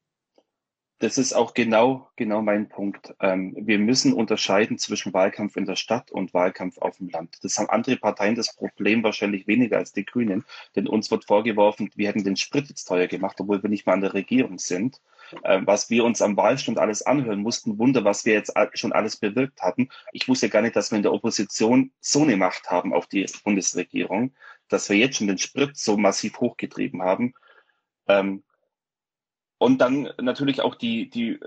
Das ist auch genau, genau mein Punkt. Ähm, wir müssen unterscheiden zwischen Wahlkampf in der Stadt und Wahlkampf auf dem Land. Das haben andere Parteien das Problem wahrscheinlich weniger als die Grünen, denn uns wird vorgeworfen, wir hätten den Sprit jetzt teuer gemacht, obwohl wir nicht mal an der Regierung sind. Ähm, was wir uns am Wahlstund alles anhören mussten, Wunder, was wir jetzt schon alles bewirkt hatten. Ich wusste gar nicht, dass wir in der Opposition so eine Macht haben auf die Bundesregierung, dass wir jetzt schon den Sprit so massiv hochgetrieben haben. Ähm, und dann natürlich auch die, die,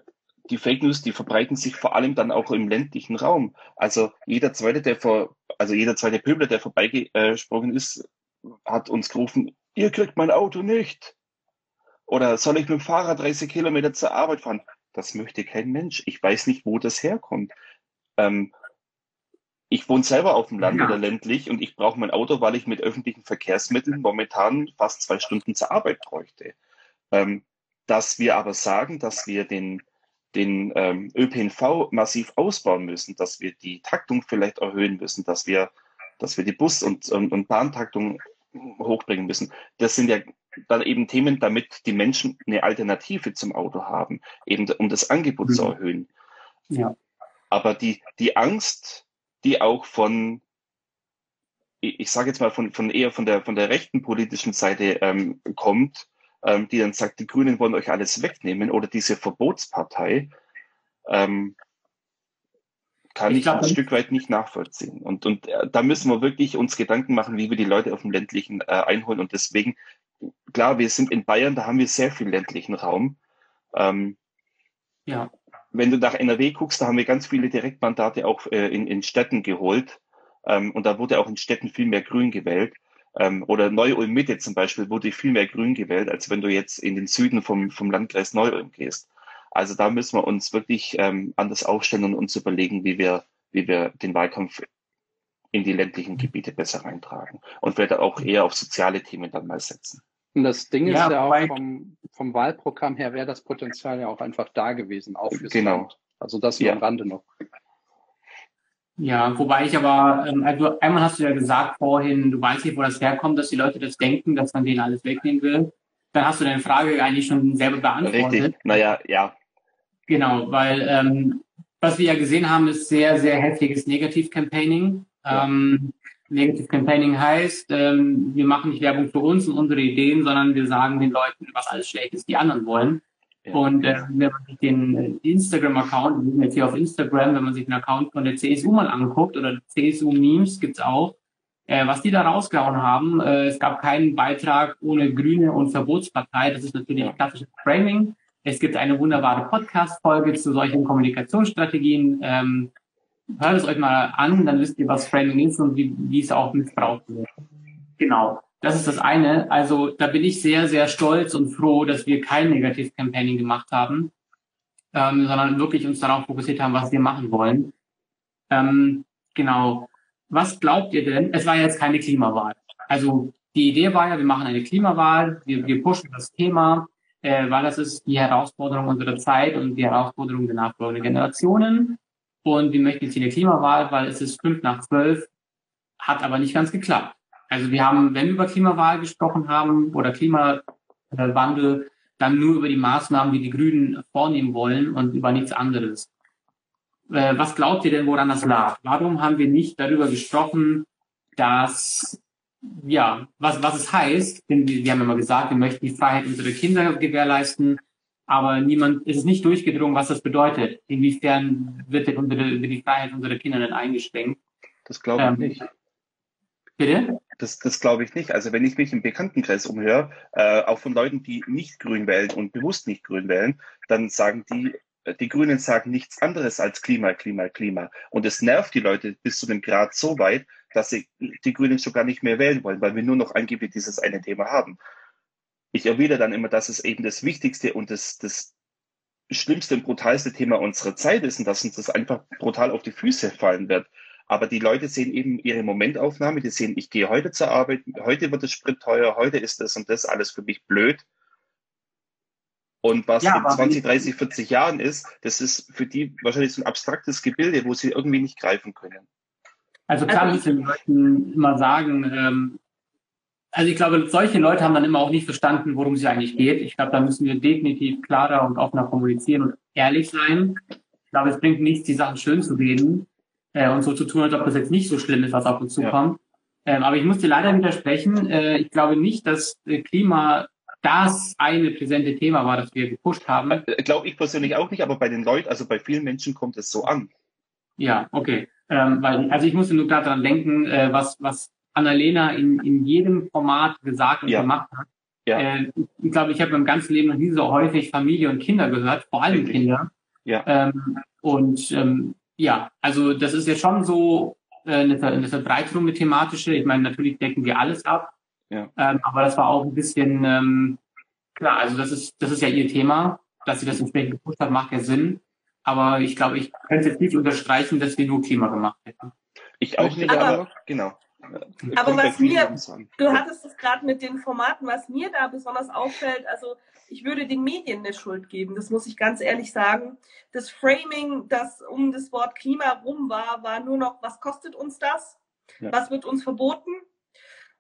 die Fake News, die verbreiten sich vor allem dann auch im ländlichen Raum. Also jeder zweite, der vor, also jeder zweite Pöbler, der vorbeigesprungen ist, hat uns gerufen, ihr kriegt mein Auto nicht. Oder soll ich mit dem Fahrrad 30 Kilometer zur Arbeit fahren? Das möchte kein Mensch. Ich weiß nicht, wo das herkommt. Ähm, ich wohne selber auf dem Land ja. oder ländlich und ich brauche mein Auto, weil ich mit öffentlichen Verkehrsmitteln momentan fast zwei Stunden zur Arbeit bräuchte. Ähm, dass wir aber sagen, dass wir den, den ähm, ÖPNV massiv ausbauen müssen, dass wir die Taktung vielleicht erhöhen müssen, dass wir, dass wir die Bus- und, und, und Bahntaktung hochbringen müssen. Das sind ja dann eben Themen, damit die Menschen eine Alternative zum Auto haben, eben um das Angebot mhm. zu erhöhen. Ja. Aber die, die Angst, die auch von, ich sage jetzt mal von, von eher von der, von der rechten politischen Seite ähm, kommt, ähm, die dann sagt, die Grünen wollen euch alles wegnehmen oder diese Verbotspartei, ähm, kann ich, ich glaub, ein Stück weit nicht nachvollziehen. Und, und äh, da müssen wir wirklich uns Gedanken machen, wie wir die Leute auf dem ländlichen äh, einholen. Und deswegen, klar, wir sind in Bayern, da haben wir sehr viel ländlichen Raum. Ähm, ja. Wenn du nach NRW guckst, da haben wir ganz viele Direktmandate auch äh, in, in Städten geholt. Ähm, und da wurde auch in Städten viel mehr Grün gewählt. Ähm, oder Neu-Ulm Mitte zum Beispiel wurde viel mehr Grün gewählt, als wenn du jetzt in den Süden vom, vom Landkreis Neu-Ulm gehst. Also da müssen wir uns wirklich ähm, anders aufstellen und uns überlegen, wie wir, wie wir den Wahlkampf in die ländlichen Gebiete besser reintragen und vielleicht auch eher auf soziale Themen dann mal setzen. Und das Ding ja, ist ja auch vom, vom Wahlprogramm her wäre das Potenzial ja auch einfach da gewesen, auch fürs genau. Land. Also das nur ja. am Rande noch. Ja, wobei ich aber, ähm, also einmal hast du ja gesagt vorhin, du weißt nicht, wo das herkommt, dass die Leute das denken, dass man denen alles wegnehmen will. Dann hast du deine Frage eigentlich schon selber beantwortet. Richtig, naja, ja. Genau, weil ähm, was wir ja gesehen haben, ist sehr, sehr heftiges Negativ-Campaigning. Ja. Ähm, Negative Campaigning heißt, ähm, wir machen nicht Werbung für uns und unsere Ideen, sondern wir sagen den Leuten, was alles schlecht ist, die anderen wollen. Und äh, wenn man sich den äh, Instagram-Account, wir sind jetzt hier auf Instagram, wenn man sich den Account von der CSU mal anguckt oder CSU-Memes gibt's auch, äh, was die da rausgehauen haben, äh, es gab keinen Beitrag ohne Grüne und Verbotspartei. Das ist natürlich ja. klassisches Framing. Es gibt eine wunderbare Podcast-Folge zu solchen Kommunikationsstrategien. Ähm, hört es euch mal an, dann wisst ihr, was Framing ist und wie, wie es auch missbraucht wird. Genau. Das ist das eine. Also da bin ich sehr, sehr stolz und froh, dass wir kein Negativ-Campaigning gemacht haben, ähm, sondern wirklich uns darauf fokussiert haben, was wir machen wollen. Ähm, genau. Was glaubt ihr denn? Es war jetzt keine Klimawahl. Also die Idee war ja, wir machen eine Klimawahl, wir, wir pushen das Thema, äh, weil das ist die Herausforderung unserer Zeit und die Herausforderung der nachfolgenden Generationen. Und wir möchten jetzt hier eine Klimawahl, weil es ist fünf nach zwölf, hat aber nicht ganz geklappt. Also wir haben, wenn wir über Klimawahl gesprochen haben oder Klimawandel, dann nur über die Maßnahmen, die die Grünen vornehmen wollen und über nichts anderes. Äh, was glaubt ihr denn, woran das lag? Warum haben wir nicht darüber gesprochen, dass ja, was, was es heißt, denn wir, wir haben immer gesagt, wir möchten die Freiheit unserer Kinder gewährleisten, aber niemand ist es nicht durchgedrungen, was das bedeutet. Inwiefern wird denn unsere, die Freiheit unserer Kinder denn eingeschränkt? Das glaube ich ähm, nicht. Bitte? Das, das glaube ich nicht. Also wenn ich mich im Bekanntenkreis umhöre, äh, auch von Leuten, die nicht grün wählen und bewusst nicht grün wählen, dann sagen die, äh, die Grünen sagen nichts anderes als Klima, Klima, Klima. Und es nervt die Leute bis zu dem Grad so weit, dass sie die Grünen schon gar nicht mehr wählen wollen, weil wir nur noch angeblich dieses eine Thema haben. Ich erwidere dann immer, dass es eben das wichtigste und das, das schlimmste und brutalste Thema unserer Zeit ist und dass uns das einfach brutal auf die Füße fallen wird. Aber die Leute sehen eben ihre Momentaufnahme, die sehen, ich gehe heute zur Arbeit, heute wird das Sprit teuer, heute ist das und das alles für mich blöd. Und was ja, in 20, 30, 40 Jahren ist, das ist für die wahrscheinlich so ein abstraktes Gebilde, wo sie irgendwie nicht greifen können. Also klar also müssen die Leute immer sagen, ähm, also ich glaube, solche Leute haben dann immer auch nicht verstanden, worum es eigentlich geht. Ich glaube, da müssen wir definitiv klarer und offener kommunizieren und ehrlich sein. Ich glaube, es bringt nichts, die Sachen schön zu reden äh, und so zu tun, als ob das jetzt nicht so schlimm ist, was auf uns zukommt. Ja. Ähm, aber ich muss dir leider widersprechen. Äh, ich glaube nicht, dass äh, Klima das eine präsente Thema war, das wir gepusht haben. Äh, glaube ich persönlich auch nicht, aber bei den Leuten, also bei vielen Menschen kommt es so an. Ja, okay. Ähm, weil, also ich musste nur gerade daran denken, äh, was, was Annalena in, in jedem Format gesagt und ja. gemacht hat. Ja. Äh, ich glaube, ich habe mein ganzes Leben noch nie so häufig Familie und Kinder gehört, vor allem Richtig. Kinder. Ja. Ähm, und ähm, ja, also das ist ja schon so äh, eine, eine Verbreiterung mit thematische. Ich meine, natürlich decken wir alles ab. Ja. Ähm, aber das war auch ein bisschen ähm, klar, also das ist, das ist ja ihr Thema. dass sie das entsprechend gepusht hat, macht ja Sinn. Aber ich glaube, ich könnte jetzt nicht unterstreichen, dass wir nur Klima gemacht hätten. Ich auch nicht, aber, aber genau. Aber was mir, du hattest es gerade mit den Formaten, was mir da besonders auffällt, also ich würde den Medien eine Schuld geben, das muss ich ganz ehrlich sagen. Das Framing, das um das Wort Klima rum war, war nur noch, was kostet uns das? Ja. Was wird uns verboten?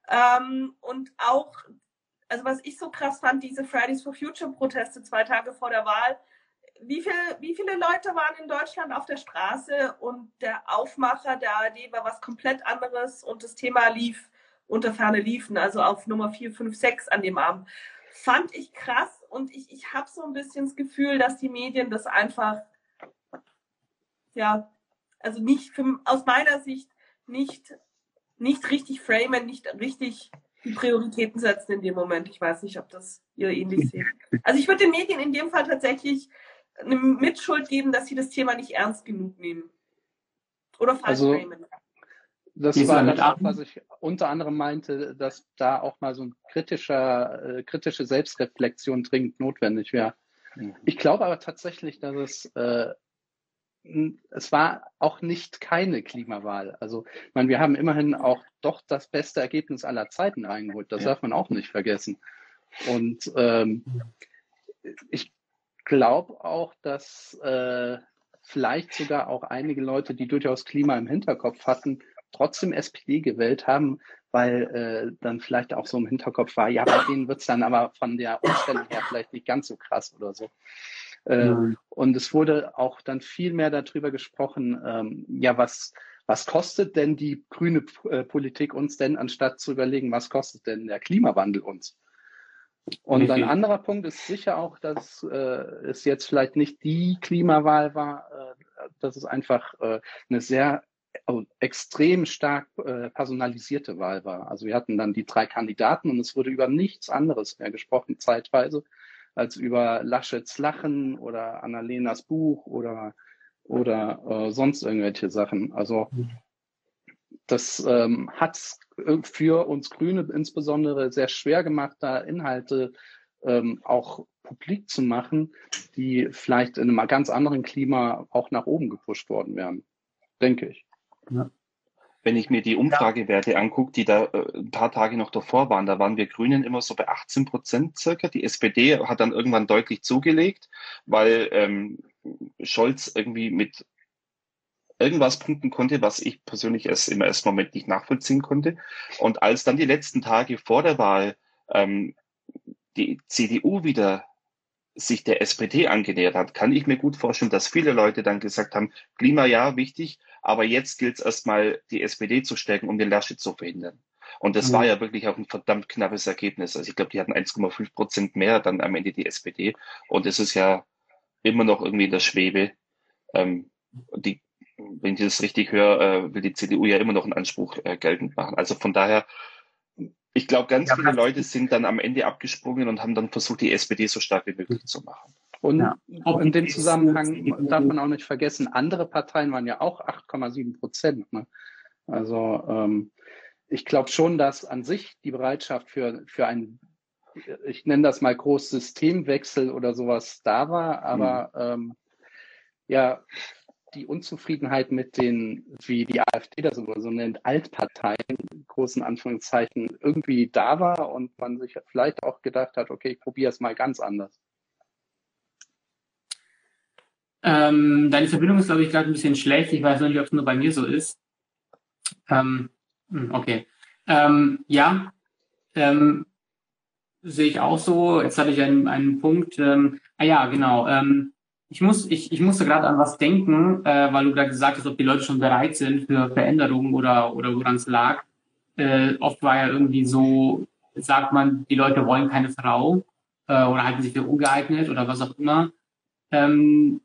Ähm, und auch, also was ich so krass fand, diese Fridays for Future Proteste zwei Tage vor der Wahl, wie, viel, wie viele Leute waren in Deutschland auf der Straße und der Aufmacher der ARD war was komplett anderes und das Thema lief unter Ferne liefen, also auf Nummer 4, 5, 6 an dem Abend. Fand ich krass und ich, ich habe so ein bisschen das Gefühl, dass die Medien das einfach, ja, also nicht, für, aus meiner Sicht nicht, nicht richtig framen, nicht richtig die Prioritäten setzen in dem Moment. Ich weiß nicht, ob das ihr ähnlich seht. Also ich würde den Medien in dem Fall tatsächlich eine Mitschuld geben, dass sie das Thema nicht ernst genug nehmen. Oder falsch also, framen. Das war das auch, was ich unter anderem meinte, dass da auch mal so ein kritischer, äh, kritische Selbstreflexion dringend notwendig wäre. Mhm. Ich glaube aber tatsächlich, dass es äh, es war auch nicht keine Klimawahl. Also, ich meine, wir haben immerhin auch doch das beste Ergebnis aller Zeiten eingeholt. Das ja. darf man auch nicht vergessen. Und ähm, ich glaube auch, dass äh, vielleicht sogar auch einige Leute, die durchaus Klima im Hinterkopf hatten, trotzdem SPD gewählt haben, weil äh, dann vielleicht auch so im Hinterkopf war, ja, bei denen wird es dann aber von der Umstellung her vielleicht nicht ganz so krass oder so. Äh, mhm. Und es wurde auch dann viel mehr darüber gesprochen, ähm, ja, was, was kostet denn die grüne äh, Politik uns denn, anstatt zu überlegen, was kostet denn der Klimawandel uns? Und ein anderer Punkt ist sicher auch, dass äh, es jetzt vielleicht nicht die Klimawahl war, äh, dass es einfach äh, eine sehr also extrem stark äh, personalisierte Wahl war. Also wir hatten dann die drei Kandidaten und es wurde über nichts anderes mehr gesprochen, zeitweise, als über Laschets Lachen oder Annalenas Buch oder, oder äh, sonst irgendwelche Sachen. Also das ähm, hat für uns Grüne insbesondere sehr schwer gemacht, da Inhalte ähm, auch publik zu machen, die vielleicht in einem ganz anderen Klima auch nach oben gepusht worden wären, denke ich. Ja. Wenn ich mir die Umfragewerte ja. angucke, die da äh, ein paar Tage noch davor waren, da waren wir Grünen immer so bei 18 Prozent circa. Die SPD hat dann irgendwann deutlich zugelegt, weil ähm, Scholz irgendwie mit irgendwas punkten konnte, was ich persönlich erst im ersten Moment nicht nachvollziehen konnte. Und als dann die letzten Tage vor der Wahl ähm, die CDU wieder sich der SPD angenähert hat, kann ich mir gut vorstellen, dass viele Leute dann gesagt haben, Klima ja, wichtig, aber jetzt gilt es erstmal, die SPD zu stärken, um den Laschet zu verhindern. Und das mhm. war ja wirklich auch ein verdammt knappes Ergebnis. Also ich glaube, die hatten 1,5 Prozent mehr dann am Ende die SPD. Und es ist ja immer noch irgendwie in der Schwebe. Ähm, die wenn ich das richtig höre, äh, will die CDU ja immer noch einen Anspruch äh, geltend machen. Also von daher, ich glaube, ganz ja, viele Leute sind dann am Ende abgesprungen und haben dann versucht, die SPD so stark wie möglich zu machen. Und ja. in dem Zusammenhang darf man auch nicht vergessen, andere Parteien waren ja auch 8,7 Prozent. Ne? Also ähm, ich glaube schon, dass an sich die Bereitschaft für, für ein, ich nenne das mal groß Systemwechsel oder sowas da war, aber mhm. ähm, ja, die Unzufriedenheit mit den, wie die AfD das so nennt, Altparteien, großen Anführungszeichen, irgendwie da war und man sich vielleicht auch gedacht hat, okay, ich probiere es mal ganz anders. Ähm, deine Verbindung ist, glaube ich, gerade ein bisschen schlecht. Ich weiß noch nicht, ob es nur bei mir so ist. Ähm, hm, okay. Ähm, ja, ähm, sehe ich auch so. Jetzt hatte ich einen, einen Punkt. Ähm, ah ja, genau. Ähm, ich muss, ich, ich musste gerade an was denken, äh, weil du da gesagt hast, ob die Leute schon bereit sind für Veränderungen oder, oder woran es lag. Äh, oft war ja irgendwie so, sagt man, die Leute wollen keine Frau äh, oder halten sich für ungeeignet oder was auch immer. Ähm,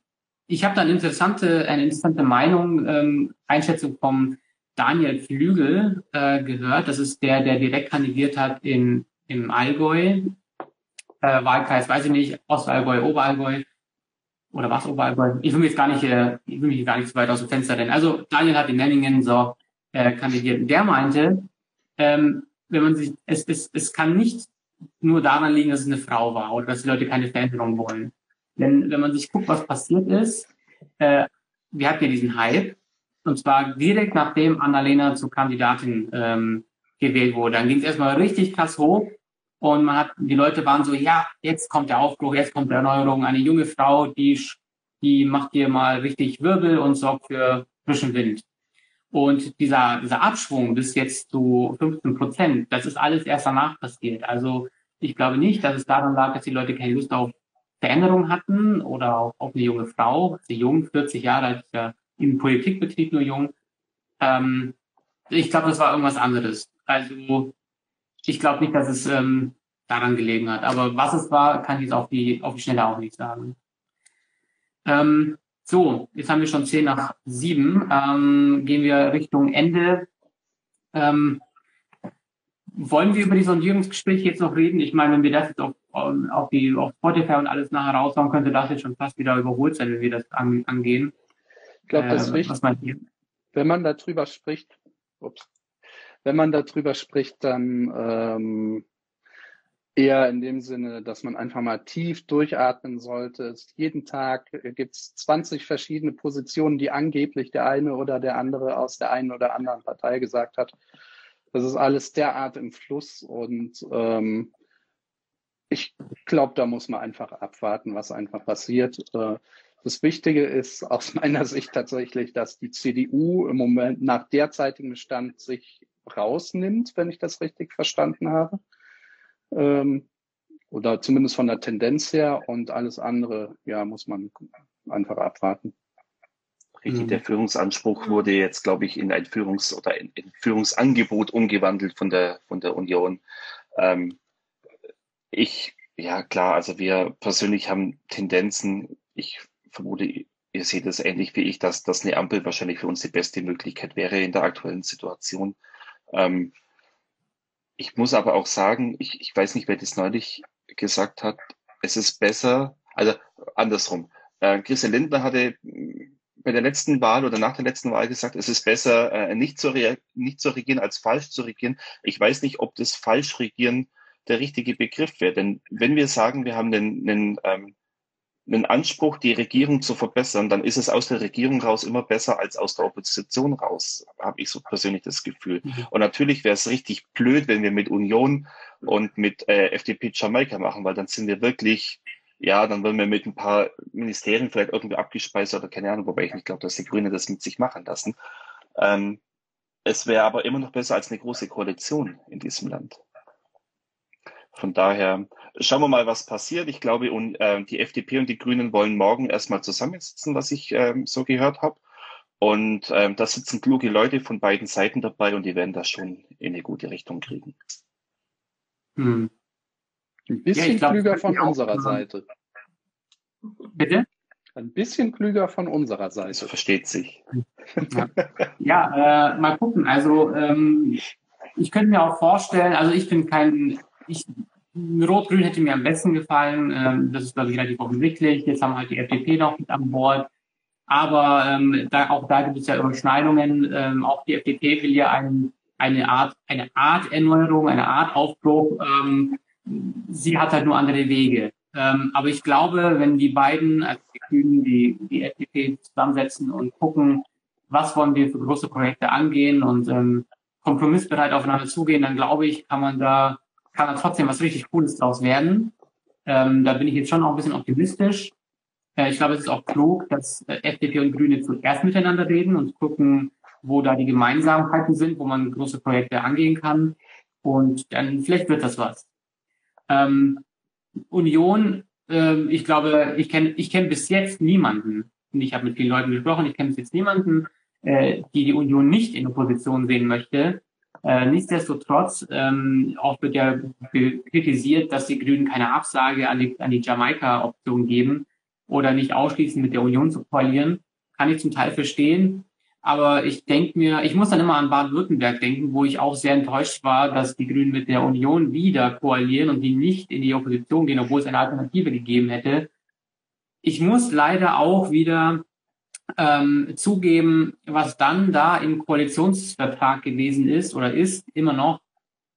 ich habe da eine interessante, eine interessante Meinung, ähm, Einschätzung vom Daniel Flügel äh, gehört. Das ist der, der direkt kandidiert hat in, im Allgäu. Äh, Wahlkreis, weiß ich nicht, Ostallgäu, Oberallgäu oder was Oberallgäu? Ich will mich jetzt gar nicht, äh, ich will mich gar nicht so weit aus dem Fenster rennen. Also Daniel hat in Nenningen so äh, kandidiert. Der meinte, ähm, wenn man sich, es, es, es kann nicht nur daran liegen, dass es eine Frau war oder dass die Leute keine Veränderung wollen. Denn wenn man sich guckt, was passiert ist, äh, wir hatten ja diesen Hype, und zwar direkt nachdem Annalena zur Kandidatin ähm, gewählt wurde. Dann ging es erstmal richtig krass hoch und man hat, die Leute waren so, ja, jetzt kommt der Aufbruch, jetzt kommt die Erneuerung. Eine junge Frau, die, die macht dir mal richtig Wirbel und sorgt für frischen Wind. Und dieser, dieser Abschwung bis jetzt zu 15 Prozent, das ist alles erst danach passiert. Also ich glaube nicht, dass es daran lag, dass die Leute keine Lust auf Veränderung hatten oder auf, auf eine junge Frau. Sie jung, 40 Jahre alt, ja im Politikbetrieb nur jung. Ähm, ich glaube, das war irgendwas anderes. Also ich glaube nicht, dass es ähm, daran gelegen hat. Aber was es war, kann ich jetzt auf die, auf die Schnelle auch nicht sagen. Ähm, so, jetzt haben wir schon zehn nach sieben. Ähm, gehen wir Richtung Ende. Ähm, wollen wir über die Sondierungsgespräche jetzt noch reden? Ich meine, wenn wir das jetzt auf, auf, die, auf Spotify und alles nachher raushauen, könnte das jetzt schon fast wieder überholt sein, wenn wir das an, angehen. Ich glaube, das äh, ist wichtig. Wenn man darüber spricht, ups, wenn man darüber spricht, dann ähm, eher in dem Sinne, dass man einfach mal tief durchatmen sollte. Jeden Tag gibt es 20 verschiedene Positionen, die angeblich der eine oder der andere aus der einen oder anderen Partei gesagt hat. Das ist alles derart im Fluss und ähm, ich glaube, da muss man einfach abwarten, was einfach passiert. Äh, das Wichtige ist aus meiner Sicht tatsächlich, dass die CDU im Moment nach derzeitigem Stand sich rausnimmt, wenn ich das richtig verstanden habe ähm, oder zumindest von der Tendenz her und alles andere, ja, muss man einfach abwarten. Richtig, der Führungsanspruch wurde jetzt, glaube ich, in ein Führungs- oder in, in Führungsangebot umgewandelt von der, von der Union. Ähm, ich, ja klar, also wir persönlich haben Tendenzen, ich vermute, ihr seht es ähnlich wie ich, dass, dass eine Ampel wahrscheinlich für uns die beste Möglichkeit wäre in der aktuellen Situation. Ähm, ich muss aber auch sagen, ich, ich weiß nicht, wer das neulich gesagt hat, es ist besser, also andersrum. Äh, Christian Lindner hatte bei der letzten Wahl oder nach der letzten Wahl gesagt, es ist besser, äh, nicht, zu nicht zu regieren, als falsch zu regieren. Ich weiß nicht, ob das falsch regieren der richtige Begriff wäre. Denn wenn wir sagen, wir haben einen, einen ähm, einen Anspruch, die Regierung zu verbessern, dann ist es aus der Regierung raus immer besser als aus der Opposition raus, habe ich so persönlich das Gefühl. Mhm. Und natürlich wäre es richtig blöd, wenn wir mit Union und mit äh, FDP Jamaika machen, weil dann sind wir wirklich, ja, dann wollen wir mit ein paar Ministerien vielleicht irgendwie abgespeist oder keine Ahnung, wobei ich nicht glaube, dass die Grünen das mit sich machen lassen. Ähm, es wäre aber immer noch besser als eine große Koalition in diesem Land. Von daher schauen wir mal, was passiert. Ich glaube, und, äh, die FDP und die Grünen wollen morgen erstmal zusammensitzen, was ich ähm, so gehört habe. Und ähm, da sitzen kluge Leute von beiden Seiten dabei und die werden das schon in eine gute Richtung kriegen. Hm. Ein bisschen ja, glaub, klüger von unserer Seite. Bitte? Ein bisschen klüger von unserer Seite. Das versteht sich. Ja, ja äh, mal gucken. Also ähm, ich könnte mir auch vorstellen, also ich bin kein ich, Rot-Grün hätte mir am besten gefallen. Ähm, das ist, glaube ich, relativ offensichtlich. Jetzt haben wir halt die FDP noch mit an Bord. Aber ähm, da, auch da gibt es ja Überschneidungen. Ähm, auch die FDP will ja ein, eine Art, eine Art Erneuerung, eine Art Aufbruch. Ähm, sie hat halt nur andere Wege. Ähm, aber ich glaube, wenn die beiden, also die Grünen, die, die FDP zusammensetzen und gucken, was wollen wir für große Projekte angehen und ähm, kompromissbereit aufeinander zugehen, dann glaube ich, kann man da kann da trotzdem was richtig Cooles draus werden. Ähm, da bin ich jetzt schon auch ein bisschen optimistisch. Äh, ich glaube, es ist auch klug, dass äh, FDP und Grüne zuerst miteinander reden und gucken, wo da die Gemeinsamkeiten sind, wo man große Projekte angehen kann. Und dann vielleicht wird das was. Ähm, Union, äh, ich glaube, ich kenne ich kenn bis jetzt niemanden, und ich habe mit vielen Leuten gesprochen, ich kenne bis jetzt niemanden, äh, die die Union nicht in Opposition sehen möchte. Äh, nichtsdestotrotz, ähm, auch wird ja kritisiert, dass die Grünen keine Absage an die, an die Jamaika-Option geben oder nicht ausschließen, mit der Union zu koalieren. Kann ich zum Teil verstehen. Aber ich denke mir, ich muss dann immer an Baden-Württemberg denken, wo ich auch sehr enttäuscht war, dass die Grünen mit der Union wieder koalieren und die nicht in die Opposition gehen, obwohl es eine Alternative gegeben hätte. Ich muss leider auch wieder ähm, zugeben, was dann da im Koalitionsvertrag gewesen ist oder ist immer noch,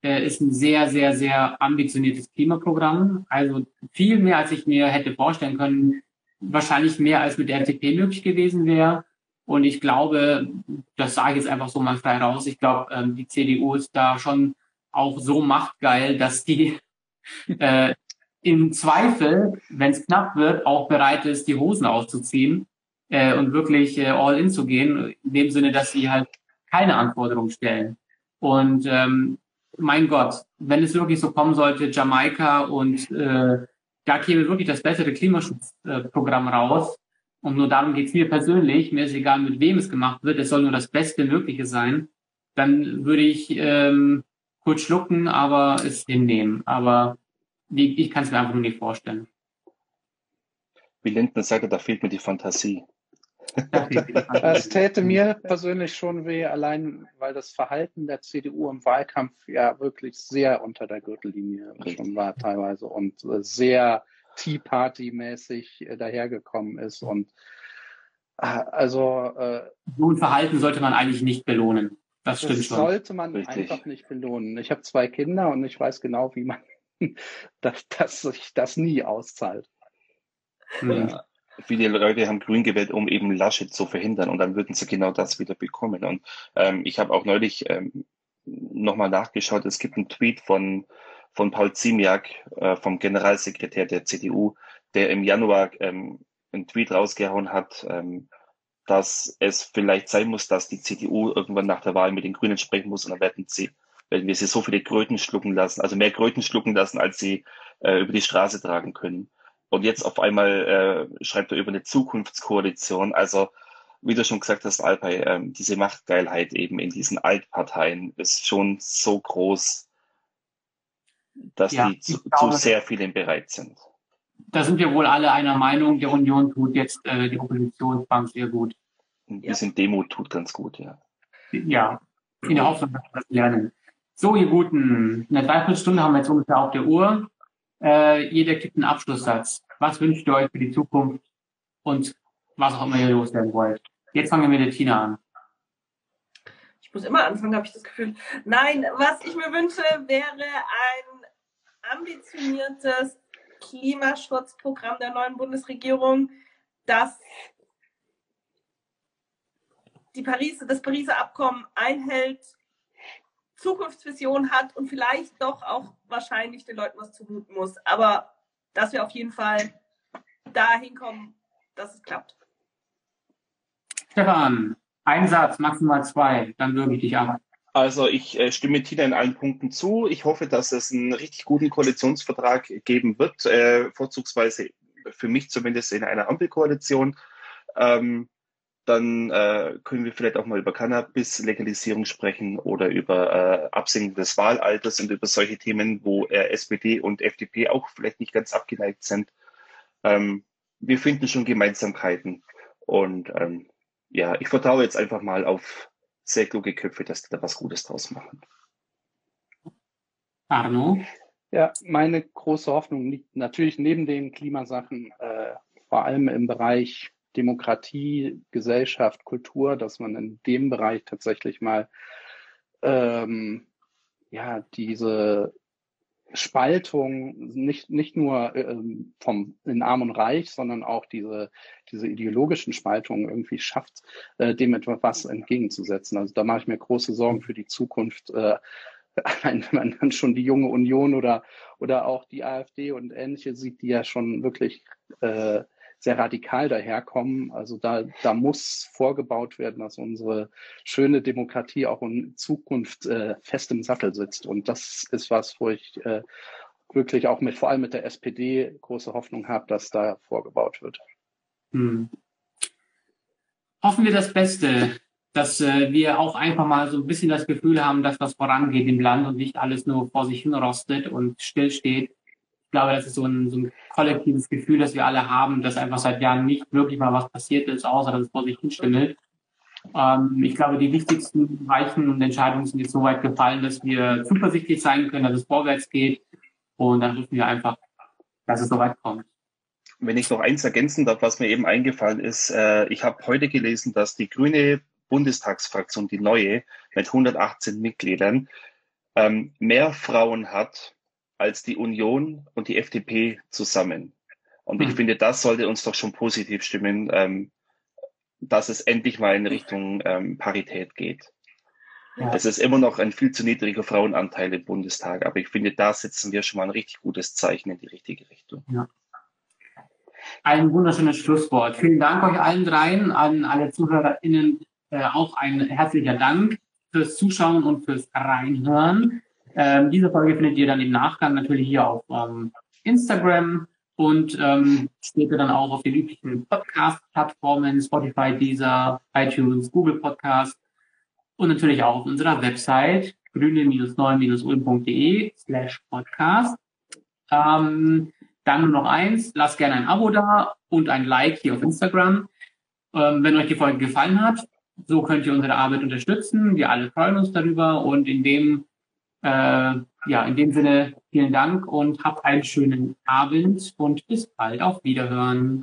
äh, ist ein sehr, sehr, sehr ambitioniertes Klimaprogramm. Also viel mehr, als ich mir hätte vorstellen können, wahrscheinlich mehr als mit der FDP möglich gewesen wäre. Und ich glaube, das sage ich jetzt einfach so mal frei raus, ich glaube, ähm, die CDU ist da schon auch so machtgeil, dass die äh, im Zweifel, wenn es knapp wird, auch bereit ist, die Hosen auszuziehen äh, und wirklich äh, all in zu gehen, in dem Sinne, dass sie halt keine Anforderungen stellen. Und ähm, mein Gott, wenn es wirklich so kommen sollte, Jamaika und äh, da käme wirklich das bessere Klimaschutzprogramm raus. Und nur darum geht's mir persönlich. Mir ist egal, mit wem es gemacht wird. Es soll nur das Beste Mögliche sein. Dann würde ich ähm, kurz schlucken, aber es hinnehmen. Aber die, ich kann es mir einfach nur nicht vorstellen. Wie Lindner sagte, da fehlt mir die Fantasie. Es täte mir persönlich schon weh, allein weil das Verhalten der CDU im Wahlkampf ja wirklich sehr unter der Gürtellinie schon war teilweise und äh, sehr Tea Party-mäßig äh, dahergekommen ist. Und äh, also so ein Verhalten sollte man eigentlich nicht belohnen. Das stimmt das schon. sollte man Richtig. einfach nicht belohnen. Ich habe zwei Kinder und ich weiß genau, wie man dass, dass sich das nie auszahlt. Ja viele Leute haben Grün gewählt, um eben Laschet zu verhindern und dann würden sie genau das wieder bekommen. Und ähm, ich habe auch neulich ähm, nochmal nachgeschaut, es gibt einen Tweet von, von Paul Ziemiak, äh, vom Generalsekretär der CDU, der im Januar ähm, einen Tweet rausgehauen hat, ähm, dass es vielleicht sein muss, dass die CDU irgendwann nach der Wahl mit den Grünen sprechen muss und dann werden sie werden wir sie so viele Kröten schlucken lassen, also mehr Kröten schlucken lassen, als sie äh, über die Straße tragen können. Und jetzt auf einmal äh, schreibt er über eine Zukunftskoalition. Also, wie du schon gesagt hast, Alpay, ähm, diese Machtgeilheit eben in diesen Altparteien ist schon so groß, dass ja, die zu, glaube, zu, sehr vielen bereit sind. Da sind wir wohl alle einer Meinung. Die Union tut jetzt äh, die Oppositionsbank sehr gut. Ein bisschen ja. Demo tut ganz gut, ja. Ja, in der Hoffnung, dass wir das lernen. So, ihr Guten, eine Dreiviertelstunde haben wir jetzt ungefähr auf der Uhr. Äh, jeder kriegt einen Abschlusssatz. Was wünscht ihr euch für die Zukunft und was auch immer ihr loswerden wollt? Jetzt fangen wir mit der Tina an. Ich muss immer anfangen, habe ich das Gefühl. Nein, was ich mir wünsche, wäre ein ambitioniertes Klimaschutzprogramm der neuen Bundesregierung, das die Paris, das Pariser Abkommen einhält, Zukunftsvision hat und vielleicht doch auch wahrscheinlich den Leuten was zumuten muss. Aber dass wir auf jeden Fall dahin kommen, dass es klappt. Stefan, ein Satz, maximal zwei, dann würge ich dich ab. Also ich äh, stimme Tina in allen Punkten zu. Ich hoffe, dass es einen richtig guten Koalitionsvertrag geben wird, äh, vorzugsweise für mich zumindest in einer Ampelkoalition. Ähm, dann äh, können wir vielleicht auch mal über Cannabis-Legalisierung sprechen oder über äh, Absenkung des Wahlalters und über solche Themen, wo äh, SPD und FDP auch vielleicht nicht ganz abgeneigt sind. Ähm, wir finden schon Gemeinsamkeiten und ähm, ja, ich vertraue jetzt einfach mal auf sehr kluge Köpfe, dass die da was Gutes draus machen. Arno? Ja, meine große Hoffnung liegt natürlich neben den Klimasachen äh, vor allem im Bereich Demokratie, Gesellschaft, Kultur, dass man in dem Bereich tatsächlich mal ähm, ja diese Spaltung nicht nicht nur ähm, vom in Arm und Reich, sondern auch diese diese ideologischen Spaltungen irgendwie schafft, äh, dem etwas entgegenzusetzen. Also da mache ich mir große Sorgen für die Zukunft. Äh, wenn man dann schon die junge Union oder oder auch die AfD und ähnliche sieht, die ja schon wirklich äh, sehr radikal daherkommen. Also da, da muss vorgebaut werden, dass unsere schöne Demokratie auch in Zukunft äh, fest im Sattel sitzt. Und das ist was, wo ich äh, wirklich auch mit, vor allem mit der SPD große Hoffnung habe, dass da vorgebaut wird. Hm. Hoffen wir das Beste, dass äh, wir auch einfach mal so ein bisschen das Gefühl haben, dass was vorangeht im Land und nicht alles nur vor sich hin rostet und stillsteht glaube, das ist so ein, so ein kollektives Gefühl, das wir alle haben, dass einfach seit Jahren nicht wirklich mal was passiert ist, außer dass es vor sich hinstimmelt. Ähm, ich glaube, die wichtigsten Weichen und Entscheidungen sind jetzt so weit gefallen, dass wir zuversichtlich sein können, dass es vorwärts geht. Und dann hoffen wir einfach, dass es so weit kommt. Wenn ich noch eins ergänzen darf, was mir eben eingefallen ist, äh, ich habe heute gelesen, dass die grüne Bundestagsfraktion, die neue, mit 118 Mitgliedern, ähm, mehr Frauen hat als die Union und die FDP zusammen. Und ich hm. finde, das sollte uns doch schon positiv stimmen, ähm, dass es endlich mal in Richtung ähm, Parität geht. Ja. Es ist immer noch ein viel zu niedriger Frauenanteil im Bundestag, aber ich finde, da setzen wir schon mal ein richtig gutes Zeichen in die richtige Richtung. Ja. Ein wunderschönes Schlusswort. Vielen Dank euch allen dreien, an alle ZuhörerInnen äh, auch ein herzlicher Dank fürs Zuschauen und fürs Reinhören. Ähm, diese Folge findet ihr dann im Nachgang natürlich hier auf ähm, Instagram und ähm, später dann auch auf den üblichen Podcast-Plattformen, Spotify, Deezer, iTunes, Google Podcast und natürlich auch auf unserer Website grüne-neu-ulm.de slash podcast. Ähm, dann nur noch eins, lasst gerne ein Abo da und ein Like hier auf Instagram. Ähm, wenn euch die Folge gefallen hat, so könnt ihr unsere Arbeit unterstützen. Wir alle freuen uns darüber und in dem, äh, ja, in dem Sinne vielen Dank und habt einen schönen Abend und bis bald auf Wiederhören.